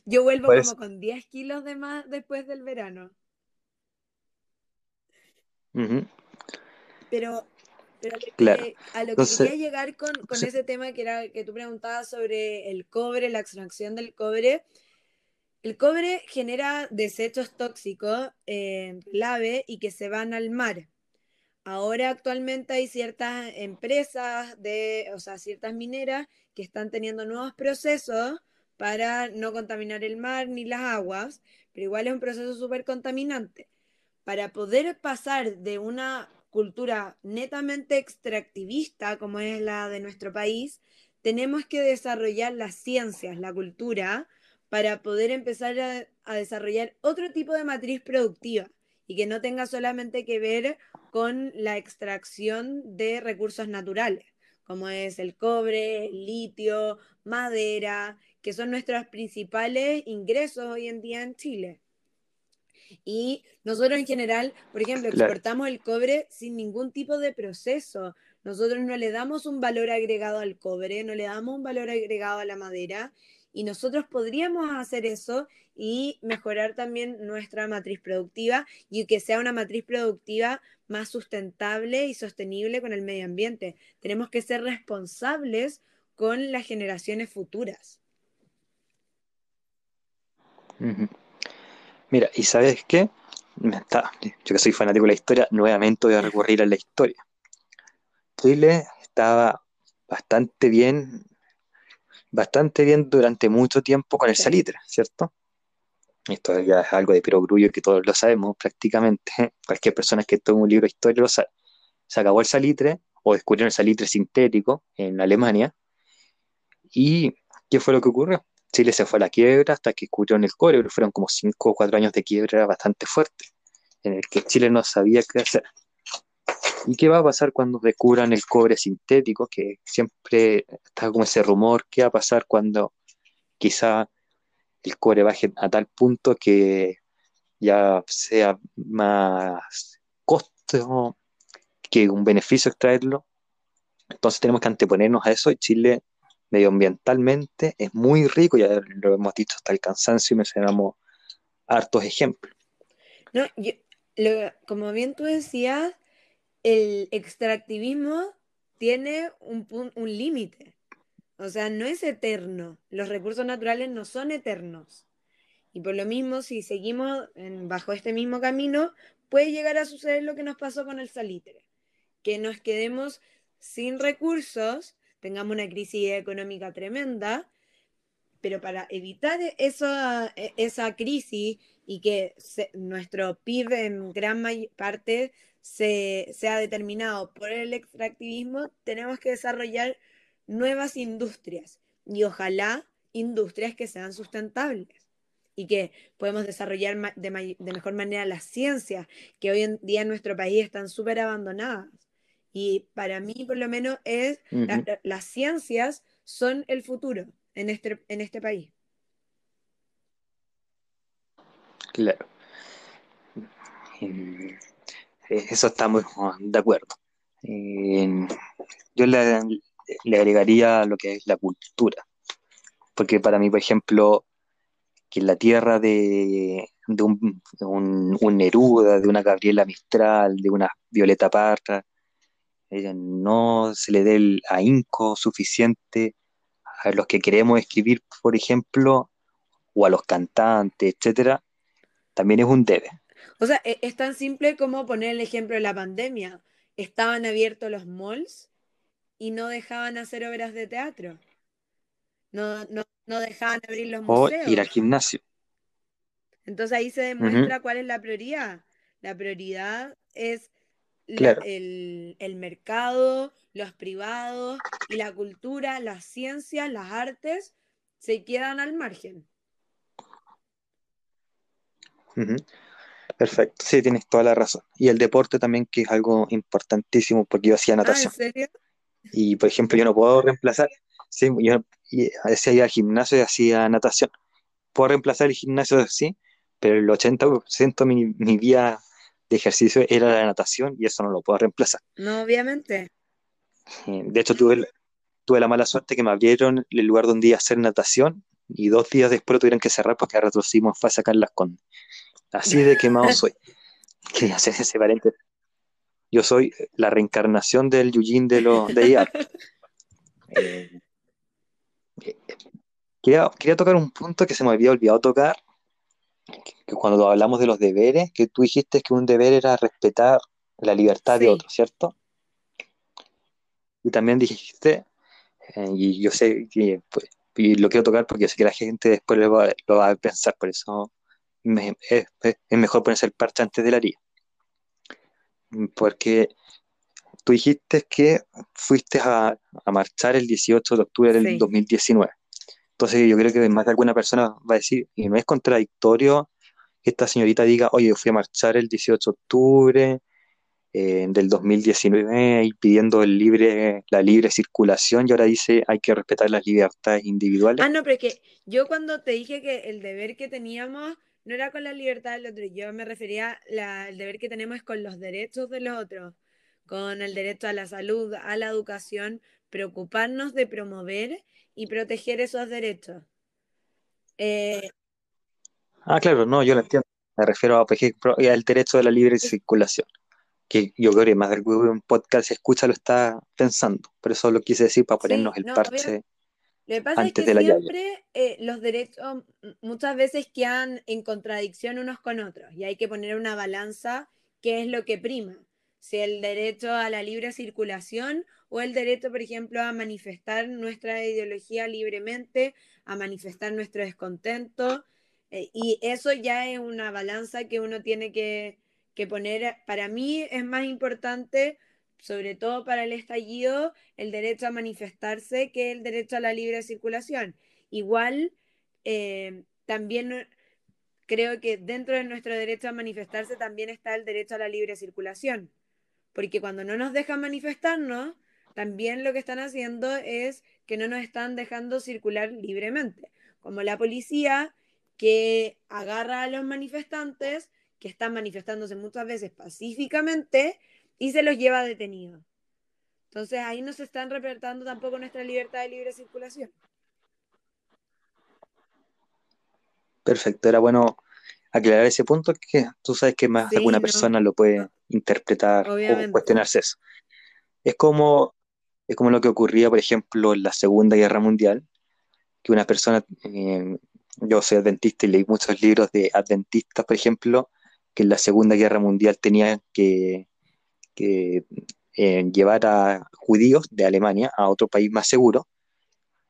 Yo vuelvo como con 10 kilos de más después del verano. Pero, a lo que quería llegar con, ese tema que era que tú preguntabas sobre el cobre, la extracción del cobre. El cobre genera desechos tóxicos en ave y que se van al mar. Ahora actualmente hay ciertas empresas de, o sea, ciertas mineras que están teniendo nuevos procesos para no contaminar el mar ni las aguas, pero igual es un proceso súper contaminante. Para poder pasar de una cultura netamente extractivista como es la de nuestro país, tenemos que desarrollar las ciencias, la cultura, para poder empezar a, desarrollar otro tipo de matriz productiva y que no tenga solamente que ver con la extracción de recursos naturales, como es el cobre, el litio, madera, que son nuestros principales ingresos hoy en día en Chile. Y nosotros en general, por ejemplo, exportamos el cobre sin ningún tipo de proceso. Nosotros no le damos un valor agregado al cobre, no le damos un valor agregado a la madera y nosotros podríamos hacer eso y mejorar también nuestra matriz productiva y que sea una matriz productiva más sustentable y sostenible con el medio ambiente. Tenemos que ser responsables con las generaciones futuras. Mira, ¿y sabes qué? yo que soy fanático de la historia, nuevamente voy a recurrir a la historia. Chile estaba bastante bien bastante bien durante mucho tiempo con el salitre, ¿cierto? Esto ya es algo de perogrullo que todos lo sabemos prácticamente. Cualquier persona que tome un libro de historia lo sabe. Se acabó el salitre o descubrieron el salitre sintético en Alemania. ¿Y qué fue lo que ocurrió? Chile se fue a la quiebra hasta que descubrieron el cobre, pero fueron como 5 o 4 años de quiebra bastante fuerte, en el que Chile no sabía qué hacer. ¿Y qué va a pasar cuando descubran el cobre sintético? Que siempre está como ese rumor, ¿qué va a pasar cuando quizá el cobre baje a tal punto que ya sea más costo que un beneficio extraerlo? Entonces tenemos que anteponernos a eso y Chile medioambientalmente es muy rico, ya lo hemos dicho hasta el cansancio y mencionamos hartos ejemplos. No, como bien tú decías, el extractivismo tiene un, un límite. O sea, no es eterno. Los recursos naturales no son eternos. Y por lo mismo, si seguimos bajo este mismo camino, puede llegar a suceder lo que nos pasó con el salitre. Que nos quedemos sin recursos, tengamos una crisis económica tremenda, pero para evitar esa, e, esa crisis y que nuestro PIB en gran parte se, sea determinado por el extractivismo, tenemos que desarrollar nuevas industrias y ojalá industrias que sean sustentables y que podemos desarrollar de, mejor manera las ciencias que hoy en día en nuestro país están súper abandonadas. Y para mí, por lo menos, es las ciencias son el futuro en este, en este país. Claro. Eso estamos de acuerdo. Yo le, le agregaría lo que es la cultura. Porque para mí, por ejemplo, que la tierra de, un, un, Neruda, de una Gabriela Mistral, de una Violeta Parra, no se le dé el ahínco suficiente a los que queremos escribir, por ejemplo, o a los cantantes, etcétera, también es un debe. O sea, e, es tan simple como poner el ejemplo de la pandemia. Estaban abiertos los malls y no dejaban hacer obras de teatro. No, no, dejaban abrir los museos. O ir al gimnasio. Entonces ahí se demuestra cuál es la prioridad. La prioridad es el, el, mercado, los privados y la cultura, las ciencias, las artes se quedan al margen. Perfecto, sí, tienes toda la razón. Y el deporte también, que es algo importantísimo, porque yo hacía natación. Ah, ¿en serio? Y, por ejemplo, yo no puedo reemplazar, sí, yo hacía iba al gimnasio y hacía natación. Puedo reemplazar el gimnasio, sí, pero el 80% de mi, mi vida de ejercicio era la natación y eso no lo puedo reemplazar. No, obviamente. Eh, de hecho, tuve, tuve la mala suerte que me abrieron el lugar donde iba a hacer natación y dos días después lo tuvieron que cerrar porque retrocedimos fue a sacar las con Así de quemado soy. Quería hacer ese paréntesis. Yo soy la reencarnación del Yujin de, lo, de IA. Eh, eh, quería, quería tocar un punto que se me había olvidado tocar, que cuando hablamos de los deberes, que tú dijiste que un deber era respetar la libertad de otro, ¿cierto? Y también dijiste, eh, y yo sé que pues, y lo quiero tocar porque sé que la gente después lo va, lo va a pensar, por eso es, mejor ponerse el parche antes de la haría. Porque tú dijiste que fuiste a, marchar el 18 de octubre del 2019. Entonces yo creo que más de alguna persona va a decir, y no es contradictorio que esta señorita diga, oye, fui a marchar el 18 de octubre eh, del 2019 y pidiendo el libre, la libre circulación y ahora dice hay que respetar las libertades individuales. Ah, no, pero es que yo cuando te dije que el deber que teníamos no era con la libertad del otro, yo me refería, al deber que tenemos con los derechos de los otros, con el derecho a la salud, a la educación, preocuparnos de promover y proteger esos derechos. Eh, ah, claro, no, yo lo entiendo. Me refiero a, al derecho de la libre circulación, que yo creo que más de un podcast se escucha lo está pensando, pero eso lo quise decir para ponernos el parche. Lo que pasa es que siempre eh, los derechos muchas veces quedan en contradicción unos con otros y hay que poner una balanza qué es lo que prima. Si el derecho a la libre circulación o el derecho, por ejemplo, a manifestar nuestra ideología libremente, a manifestar nuestro descontento. Eh, y eso ya es una balanza que uno tiene que, que poner. Para mí es más importante sobre todo para el estallido, el derecho a manifestarse que el derecho a la libre circulación. Igual, eh, también creo que dentro de nuestro derecho a manifestarse también está el derecho a la libre circulación, porque cuando no nos dejan manifestarnos, también lo que están haciendo es que no nos están dejando circular libremente, como la policía que agarra a los manifestantes que están manifestándose muchas veces pacíficamente y se los lleva detenidos. Entonces ahí no se están repertando tampoco nuestra libertad de libre circulación. Perfecto, era bueno aclarar ese punto que tú sabes que más de alguna persona lo puede interpretar o cuestionarse eso. Es como, es como lo que ocurría, por ejemplo, en la Segunda Guerra Mundial, que una persona, eh, yo soy adventista y leí muchos libros de adventistas, por ejemplo, que en la Segunda Guerra Mundial tenían que, eh, llevar a judíos de Alemania a otro país más seguro.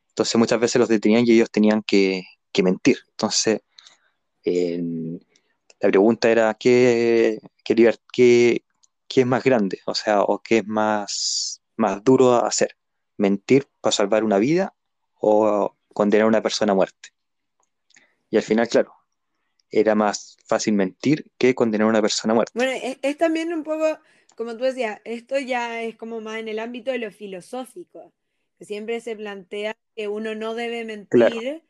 Entonces muchas veces los detenían y ellos tenían que, mentir. Entonces, la pregunta era, ¿qué, qué, qué, es más grande? O sea, ¿o qué es más, más duro hacer? ¿Mentir para salvar una vida o condenar a una persona a muerte? Y al final, claro, era más fácil mentir que condenar a una persona muerta. Bueno, es, también un poco, como tú decías, esto ya es como más en el ámbito de lo filosófico, que siempre se plantea que uno no debe mentir,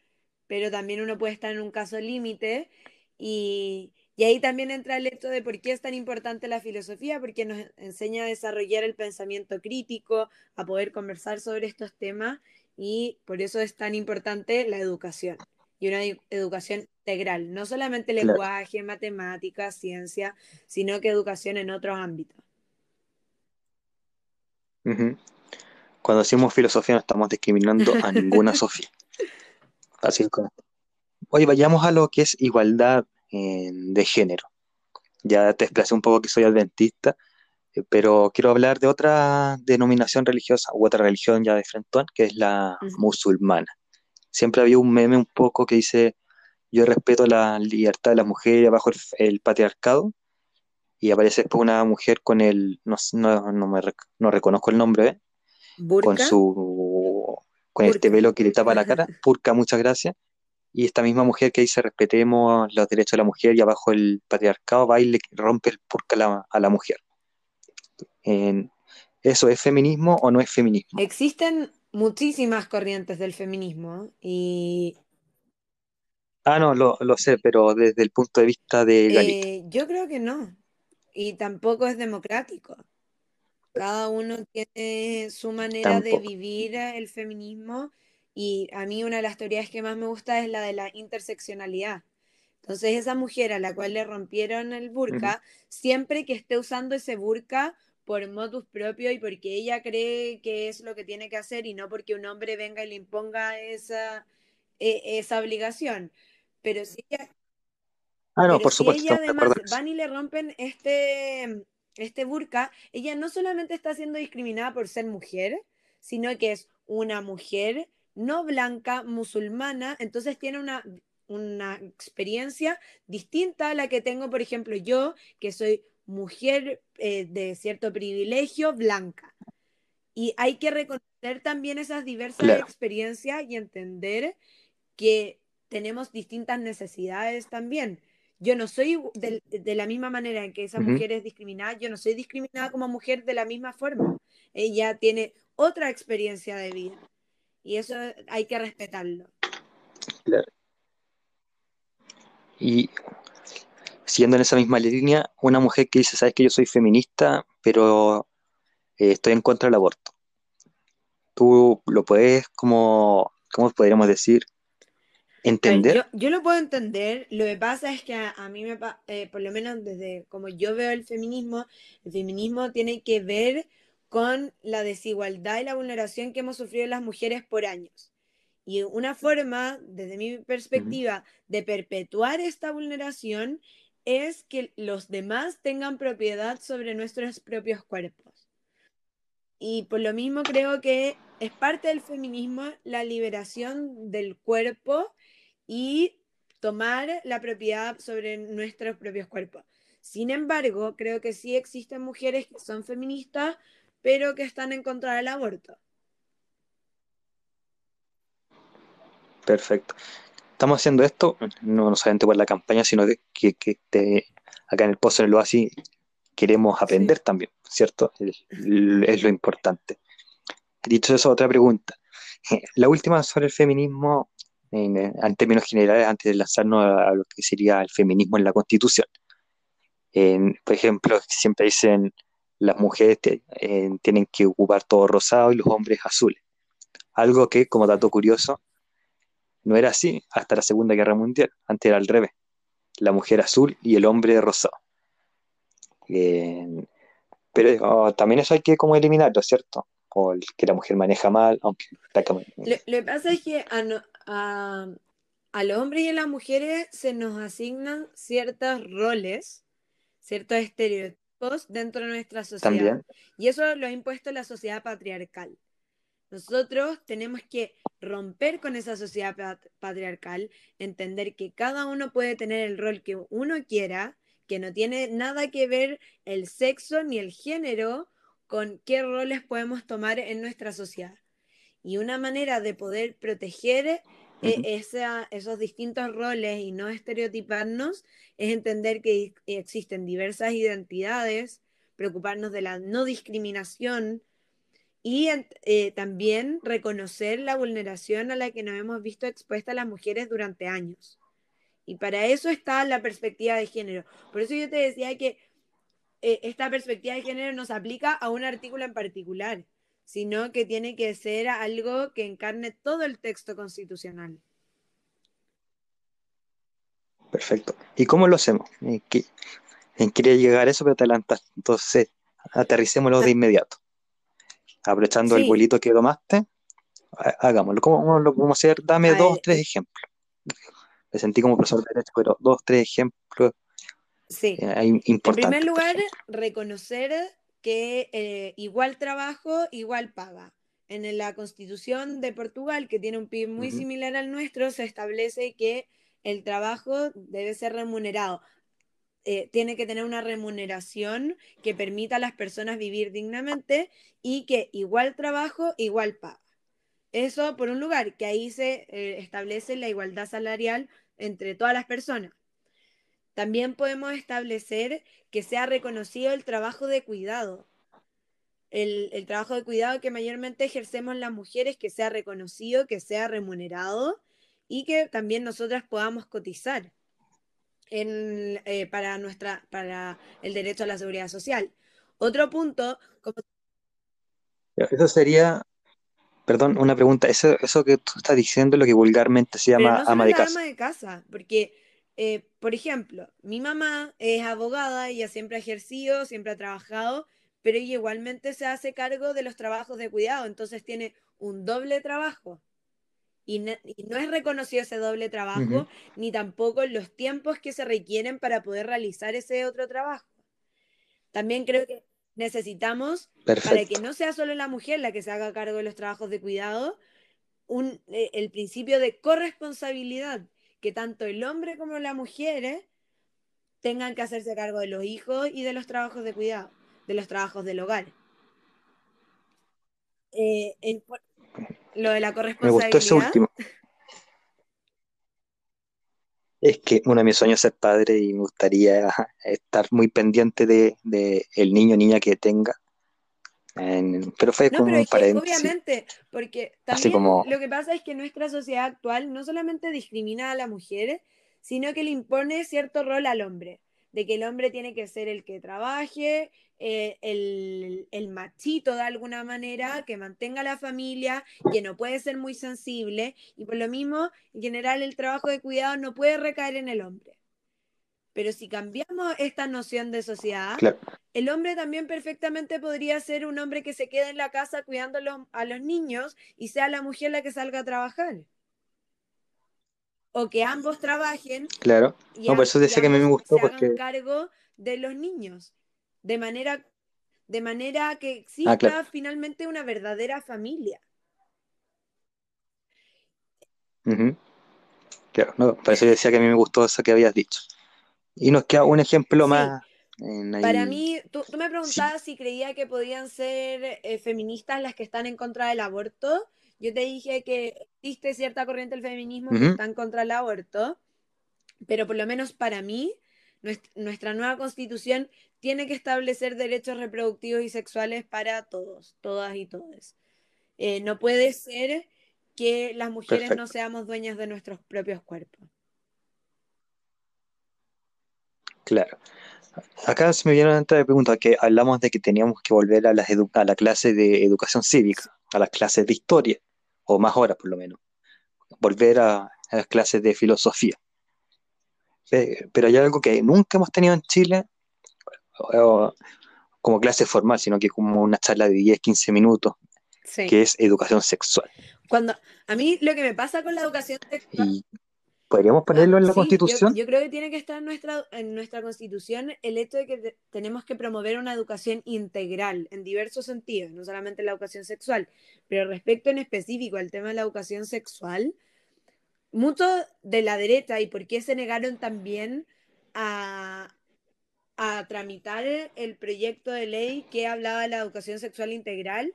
pero también uno puede estar en un caso límite y, y ahí también entra el hecho de por qué es tan importante la filosofía, porque nos enseña a desarrollar el pensamiento crítico, a poder conversar sobre estos temas y por eso es tan importante la educación y una educación integral, no solamente lenguaje, matemáticas, ciencia, sino que educación en otros ámbitos. Cuando decimos filosofía no estamos discriminando a ninguna Sofía. Así como. Oye, vayamos a lo que es igualdad de género. Ya te expresé un poco que soy adventista, eh, pero quiero hablar de otra denominación religiosa u otra religión ya de frente, que es la musulmana. Siempre había un meme un poco que dice, yo respeto la libertad de las mujeres bajo el, patriarcado, y aparece después una mujer con el, no, no, me, no reconozco el nombre, ¿eh? con su, con este velo que le tapa la cara, Purka, muchas gracias, y esta misma mujer que dice respetemos los derechos de la mujer y abajo el patriarcado va y le rompe el purca a la, mujer. ¿Eso es feminismo o no es feminismo? Existen muchísimas corrientes del feminismo y... Ah, no, lo, sé, pero desde el punto de vista de eh, yo creo que no. Y tampoco es democrático. Cada uno tiene su manera de vivir el feminismo y a mí una de las teorías que más me gusta es la de la interseccionalidad. Entonces esa mujer a la cual le rompieron el burka, siempre que esté usando ese burka por motus propio y porque ella cree que es lo que tiene que hacer y no porque un hombre venga y le imponga esa, e, esa obligación. Pero si ella, ah, no, por ella además van y le rompen este, este burka, ella no solamente está siendo discriminada por ser mujer, sino que es una mujer no blanca, musulmana, entonces tiene una, una experiencia distinta a la que tengo, por ejemplo, yo, que soy mujer eh, de cierto privilegio blanca. Y hay que reconocer también esas diversas experiencias y entender que tenemos distintas necesidades también. Yo no soy de, la misma manera en que esa mujer es discriminada, yo no soy discriminada como mujer de la misma forma. Ella tiene otra experiencia de vida y eso hay que respetarlo. Claro. Y siguiendo en esa misma línea, una mujer que dice, sabes que yo soy feminista, pero eh, estoy en contra del aborto. ¿Tú lo puedes, como, cómo podríamos decir, entender? yo, lo puedo entender, lo que pasa es que a, mí, me, eh, por lo menos desde como yo veo el feminismo, el feminismo tiene que ver con la desigualdad y la vulneración que hemos sufrido las mujeres por años. Y una forma, desde mi perspectiva, de perpetuar esta vulneración es que los demás tengan propiedad sobre nuestros propios cuerpos. Y por lo mismo creo que es parte del feminismo la liberación del cuerpo y tomar la propiedad sobre nuestros propios cuerpos. Sin embargo, creo que sí existen mujeres que son feministas, pero que están en contra del aborto. Perfecto estamos haciendo esto, no solamente por la campaña, sino que, que, acá en el post en el Oasis queremos aprender también, ¿cierto? Es, es, lo importante. Dicho eso, otra pregunta. La última sobre el feminismo, en, en términos generales, antes de lanzarnos a, lo que sería el feminismo en la Constitución. por ejemplo, siempre dicen las mujeres eh, tienen que ocupar todo rosado y los hombres azules. Algo que, como dato curioso, no era así hasta la Segunda Guerra Mundial. Antes era al revés. La mujer azul y el hombre rosado. Pero oh, también eso hay que como eliminarlo, ¿cierto? O el que la mujer maneja mal, aunque... Lo, que pasa es que a, a, al hombre y a las mujeres se nos asignan ciertos roles, ciertos estereotipos dentro de nuestra sociedad. Y eso lo ha impuesto la sociedad patriarcal. Nosotros tenemos que romper con esa sociedad patriarcal, entender que cada uno puede tener el rol que uno quiera, que no tiene nada que ver el sexo ni el género con qué roles podemos tomar en nuestra sociedad. Y una manera de poder proteger eh, esos distintos roles y no estereotiparnos es entender que existen diversas identidades, preocuparnos de la no discriminación, y eh, también reconocer la vulneración a la que nos hemos visto expuestas las mujeres durante años. Y para eso está la perspectiva de género. Por eso yo te decía que eh, esta perspectiva de género no se aplica a un artículo en particular, sino que tiene que ser algo que encarne todo el texto constitucional. Perfecto. ¿Y cómo lo hacemos? ¿En qué, quería llegar a eso, pero te adelantas. Entonces, aterricémoslo de inmediato aprovechando el vuelito que tomaste, hagámoslo. ¿Cómo lo podemos hacer? Dame dos, tres ejemplos. Me sentí como profesor de derecho, pero dos, tres ejemplos sí. Eh, En primer lugar, reconocer que eh, igual trabajo, igual paga. En la constitución de Portugal, que tiene un PIB muy similar al nuestro, se establece que el trabajo debe ser remunerado. Eh, tiene que tener una remuneración que permita a las personas vivir dignamente y que igual trabajo, igual paga. Eso por un lugar, que ahí se eh, establece la igualdad salarial entre todas las personas. También podemos establecer que sea reconocido el trabajo de cuidado. El, el, trabajo de cuidado que mayormente ejercemos las mujeres, que sea reconocido, que sea remunerado y que también nosotras podamos cotizar en, eh, para, nuestra, para el derecho a la seguridad social. Otro punto... Eso sería, perdón, una pregunta, eso, eso que tú estás diciendo es lo que vulgarmente se llama ama de casa. ama de casa, porque, eh, por ejemplo, mi mamá es abogada, ella siempre ha ejercido, siempre ha trabajado, pero ella igualmente se hace cargo de los trabajos de cuidado, entonces tiene un doble trabajo. Y no, es reconocido ese doble trabajo, ni tampoco los tiempos que se requieren para poder realizar ese otro trabajo. También creo que necesitamos, para que no sea solo la mujer la que se haga cargo de los trabajos de cuidado, un, eh, el principio de corresponsabilidad, que tanto el hombre como la mujer tengan que hacerse cargo de los hijos y de los trabajos de cuidado, de los trabajos del hogar. Eh, lo de la corresponsabilidad. Me gustó ese último. Es que uno de mis sueños es ser padre y me gustaría estar muy pendiente de, el niño o niña que tenga. Pero fue como un paréntesis. Obviamente, porque también como... lo que pasa es que nuestra sociedad actual no solamente discrimina a las mujeres, sino que le impone cierto rol al hombre, de que el hombre tiene que ser el que trabaje, eh, el, machito de alguna manera, que mantenga la familia, que no puede ser muy sensible, y por lo mismo, en general, el trabajo de cuidado no puede recaer en el hombre. Pero si cambiamos esta noción de sociedad, el hombre también perfectamente podría ser un hombre que se quede en la casa cuidando a los niños y sea la mujer la que salga a trabajar. O que ambos trabajen. Claro. no, por eso decía que a mí me gustó porque. cargo de los niños de manera, de manera que ah, exista finalmente una verdadera familia. Claro, no, por eso decía que a mí me gustó eso que habías dicho. Y nos queda un ejemplo más. Para mí, tú, me preguntabas si creía que podían ser eh, feministas las que están en contra del aborto. Yo te dije que existe cierta corriente del feminismo que está en contra del aborto, pero por lo menos para mí, nuestra nueva constitución tiene que establecer derechos reproductivos y sexuales para todos, todas y todos. Eh, no puede ser que las mujeres no seamos dueñas de nuestros propios cuerpos. Claro. Acá se me viene una pregunta que hablamos de que teníamos que volver a, las a la clase de educación cívica, a las clases de historia, o más horas por lo menos. Volver a, las clases de filosofía. Pero hay algo que nunca hemos tenido en Chile como clase formal, sino que como una charla de 10, 15 minutos, que es educación sexual. Cuando a mí lo que me pasa con la educación sexual ¿Podríamos ponerlo en la Constitución? Yo, creo que tiene que estar en nuestra, en nuestra Constitución el hecho de que tenemos que promover una educación integral en diversos sentidos, no solamente la educación sexual, pero respecto en específico al tema de la educación sexual, muchos de la derecha y por qué se negaron también a, a tramitar el proyecto de ley que hablaba de la educación sexual integral,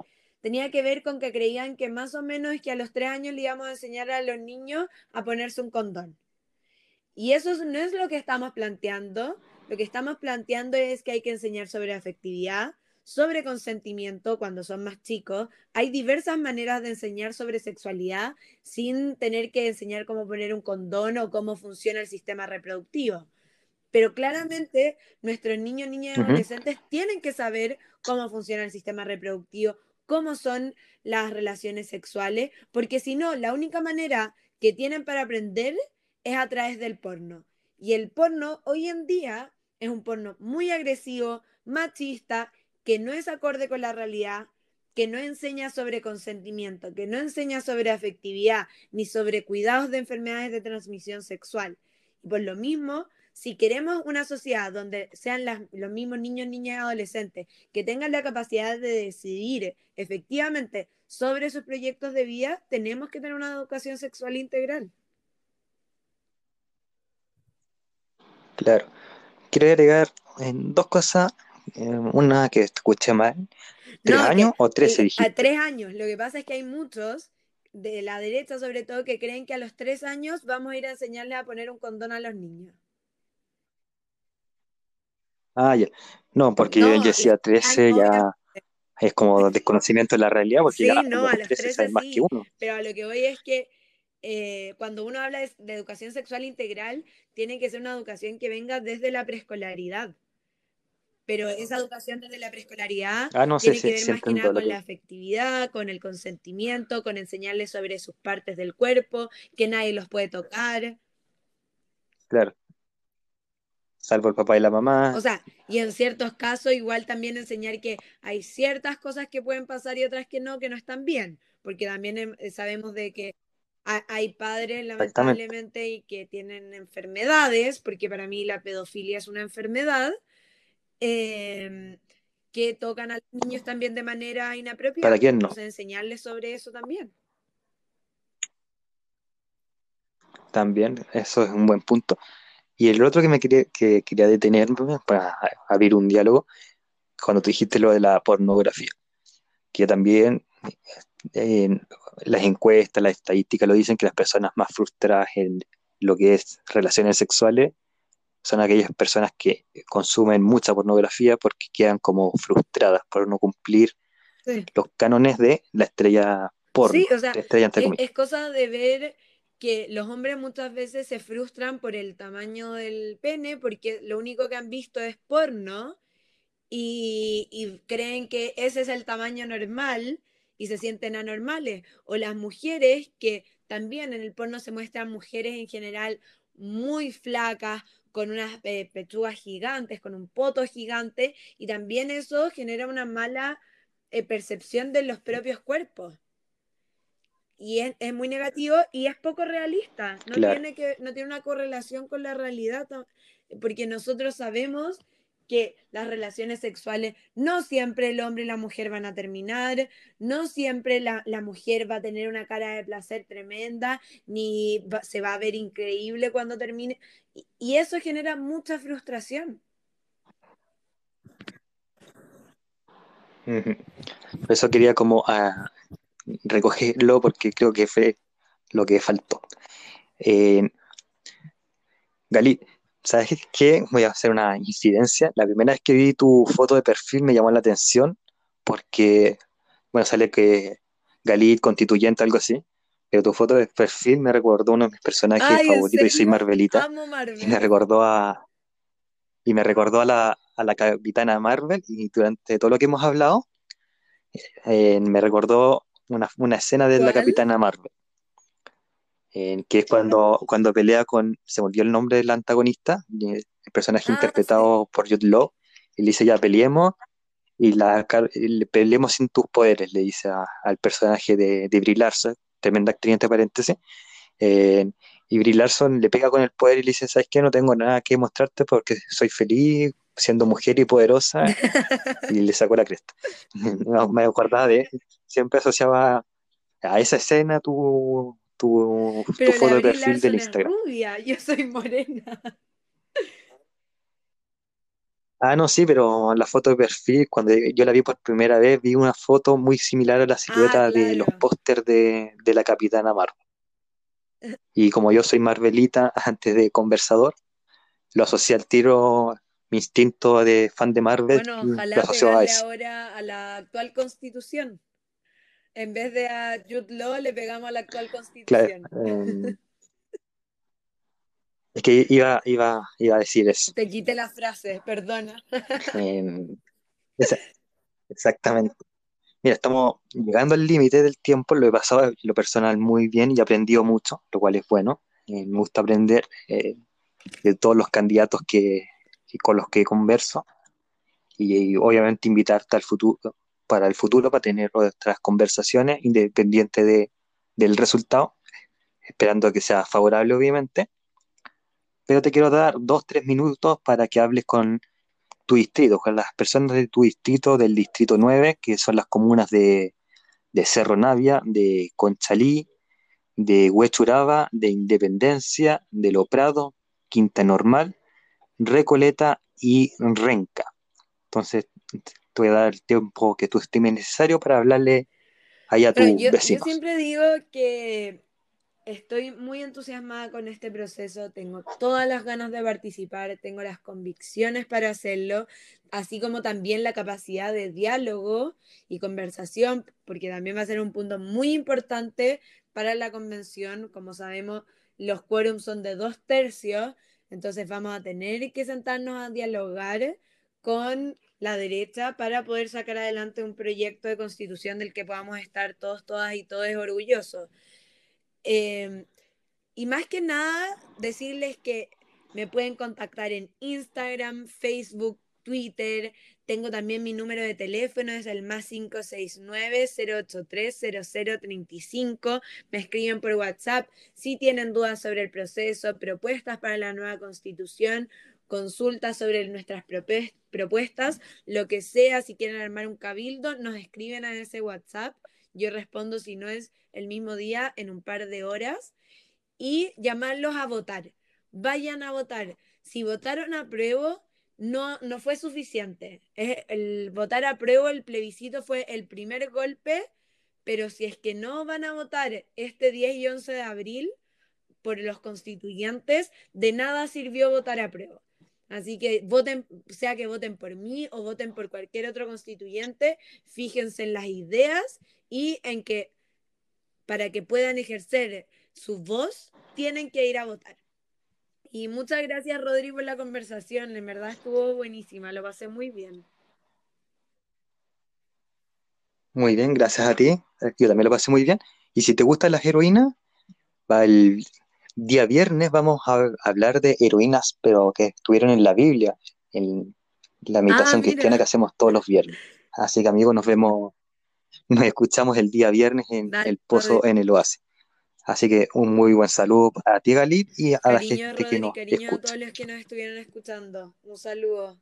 tenía que ver con que creían que más o menos es que a los tres años le íbamos a enseñar a los niños a ponerse un condón. Y eso no es lo que estamos planteando. Lo que estamos planteando es que hay que enseñar sobre afectividad, sobre consentimiento cuando son más chicos. Hay diversas maneras de enseñar sobre sexualidad sin tener que enseñar cómo poner un condón o cómo funciona el sistema reproductivo. Pero claramente nuestros niños, niñas y adolescentes tienen que saber cómo funciona el sistema reproductivo, cómo son las relaciones sexuales, porque si no, la única manera que tienen para aprender es a través del porno. Y el porno hoy en día es un porno muy agresivo, machista, que no es acorde con la realidad, que no enseña sobre consentimiento, que no enseña sobre afectividad, ni sobre cuidados de enfermedades de transmisión sexual. Y por lo mismo, si queremos una sociedad donde sean los mismos niños, niñas y adolescentes que tengan la capacidad de decidir efectivamente sobre sus proyectos de vida, tenemos que tener una educación sexual integral. Claro. Quiero agregar dos cosas. Eh, una que escuché mal. ¿Tres años o trece A tres años. Lo que pasa es que hay muchos de la derecha sobre todo que creen que a los tres años vamos a ir a enseñarles a poner un condón a los niños. Ah, ya. No, porque yo decía 13 ya es como desconocimiento de la realidad, porque sí, no, a los 13, más que uno. Pero a lo que voy es que eh, cuando uno habla de, educación sexual integral, tiene que ser una educación que venga desde la preescolaridad. Pero esa educación desde la preescolaridad ah, tiene que ver más que nada con la afectividad, con el consentimiento, con enseñarles sobre sus partes del cuerpo, que nadie los puede tocar. Claro salvo el papá y la mamá. O sea, y en ciertos casos igual también enseñar que hay ciertas cosas que pueden pasar y otras que no, que no están bien, porque también em, eh, sabemos de que hay padres lamentablemente y que tienen enfermedades, porque para mí la pedofilia es una enfermedad, em, que tocan a los niños también de manera inapropiada. ¿Para quién no? Entonces, enseñarles sobre eso también. También, eso es un buen punto. Y el otro que me quería, que quería detener para abrir un diálogo, cuando tú dijiste lo de la pornografía, que también eh, las encuestas, las estadísticas lo dicen que las personas más frustradas en lo que es relaciones sexuales son aquellas personas que consumen mucha pornografía porque quedan como frustradas por no cumplir los cánones de la estrella porno. Sí, o sea, es cosa de ver que los hombres muchas veces se frustran por el tamaño del pene porque lo único que han visto es porno y, creen que ese es el tamaño normal y se sienten anormales. O las mujeres que también en el porno se muestran mujeres en general muy flacas, con unas eh, pechugas gigantes, con un poto gigante, y también eso genera una mala eh, percepción de los propios cuerpos y es, muy negativo y es poco realista. No, tiene que, no tiene una correlación con la realidad, porque nosotros sabemos que las relaciones sexuales no siempre el hombre y la mujer van a terminar, no siempre la, mujer va a tener una cara de placer tremenda, ni se va a ver increíble cuando termine, y, eso genera mucha frustración. Eso quería como ah, recogerlo porque creo que fue lo que faltó. Eh, Gali, ¿Sabes qué? Voy a hacer una incidencia. La primera vez que vi tu foto de perfil me llamó la atención porque, bueno, sale que Galit, constituyente, algo así. Pero tu foto de perfil me recordó uno de mis personajes Ay, ¿en favoritos y soy? Marvelita. Amo Y me Marvel. recordó a, y me recordó a la, a la Capitana Marvel. Y durante todo lo que hemos hablado, eh, me recordó una, una escena de la. Capitana Marvel. que es cuando, cuando pelea con, se me olvidó el nombre del antagonista, el personaje Ah, sí. interpretado por Jude Law, y le dice ya peleemos, y la, peleemos sin tus poderes, le dice a- al personaje de, de Brie Larson, tremenda actriz entre paréntesis, eh, y Brie Larson le pega con el poder y le dice, ¿sabes qué? No tengo nada que mostrarte porque soy feliz siendo mujer y poderosa, y le sacó la cresta. No, me acordaba de, siempre asociaba a esa escena tu, tu, foto de perfil del Instagram. rubia, yo soy morena. Ah, no, sí, pero la foto de perfil, cuando yo la vi por primera vez, vi una foto muy similar a la Ah, silueta de los pósters de, de la Capitana Marvel. Y como yo soy Marvelita antes de conversador, lo asocié al tiro, mi instinto de fan de Marvel, Bueno, ojalá pegarle ahora a la actual constitución. En vez de a Jude Law, le pegamos a la actual Claro, constitución. eh, es que iba, iba, iba a decir eso. Te quité la frase, perdona. Eh, esa- exactamente. Mira, estamos llegando al límite del tiempo, lo he pasado en lo personal muy bien y he aprendido mucho, lo cual es bueno. Eh, me gusta aprender eh, de todos los candidatos que, que- con los que converso y, obviamente invitarte al futuro, para el futuro, para tener otras conversaciones independiente de, del resultado, esperando que sea favorable, obviamente. Pero te quiero dar dos, tres minutos para que hables con tu distrito, con las personas de tu distrito, del distrito 9, que son las comunas de, de Cerro Navia, de Conchalí, de Huechuraba, de Independencia, de Lo Prado, Quinta Normal, Recoleta y Renca. Entonces, te voy a dar el tiempo que tú estimes necesario para hablarle ahí a tus yo, yo siempre digo que estoy muy entusiasmada con este proceso, tengo todas las ganas de participar, tengo las convicciones para hacerlo, así como también la capacidad de diálogo y conversación, porque también va a ser un punto muy importante para la convención. Como sabemos, los quórums son de dos tercios, entonces vamos a tener que sentarnos a dialogar con la derecha para poder sacar adelante un proyecto de constitución del que podamos estar todos, todas y todos orgullosos. Eh, y más que nada, decirles que me pueden contactar en Instagram, Facebook, Twitter. Tengo también mi número de teléfono, es el más 569-083-0035. Me escriben por WhatsApp si tienen dudas sobre el proceso, propuestas para la nueva constitución, consultas sobre nuestras propuestas, lo que sea, si quieren armar un cabildo, nos escriben a ese WhatsApp. Yo respondo si no es el mismo día, en un par de horas, y llamarlos a votar. Vayan a votar. Si votaron a prueba, no, no fue suficiente. El votar a prueba, el plebiscito fue el primer golpe, pero si es que no van a votar este 10 y 11 de abril por los constituyentes, de nada sirvió votar a prueba. Así que voten, sea que voten por mí o voten por cualquier otro constituyente, fíjense en las ideas y en que para que puedan ejercer su voz, tienen que ir a votar. Y muchas gracias, Rodrigo, por la conversación. En verdad estuvo buenísima, lo pasé muy bien. Muy bien, gracias a ti. Yo también lo pasé muy bien. Y si te gustan las heroínas, el día viernes vamos a hablar de heroínas, pero que estuvieron en la Biblia, en la meditación Ah, cristiana que hacemos todos los viernes. Así que amigos, nos vemos, nos escuchamos el día viernes en Dale, el Pozo Rodri. en el Oasis. Así que un muy buen saludo a ti, Galit, y a la Cariño, gente que nos cariño a escucha. todos los que nos estuvieron escuchando. Un saludo.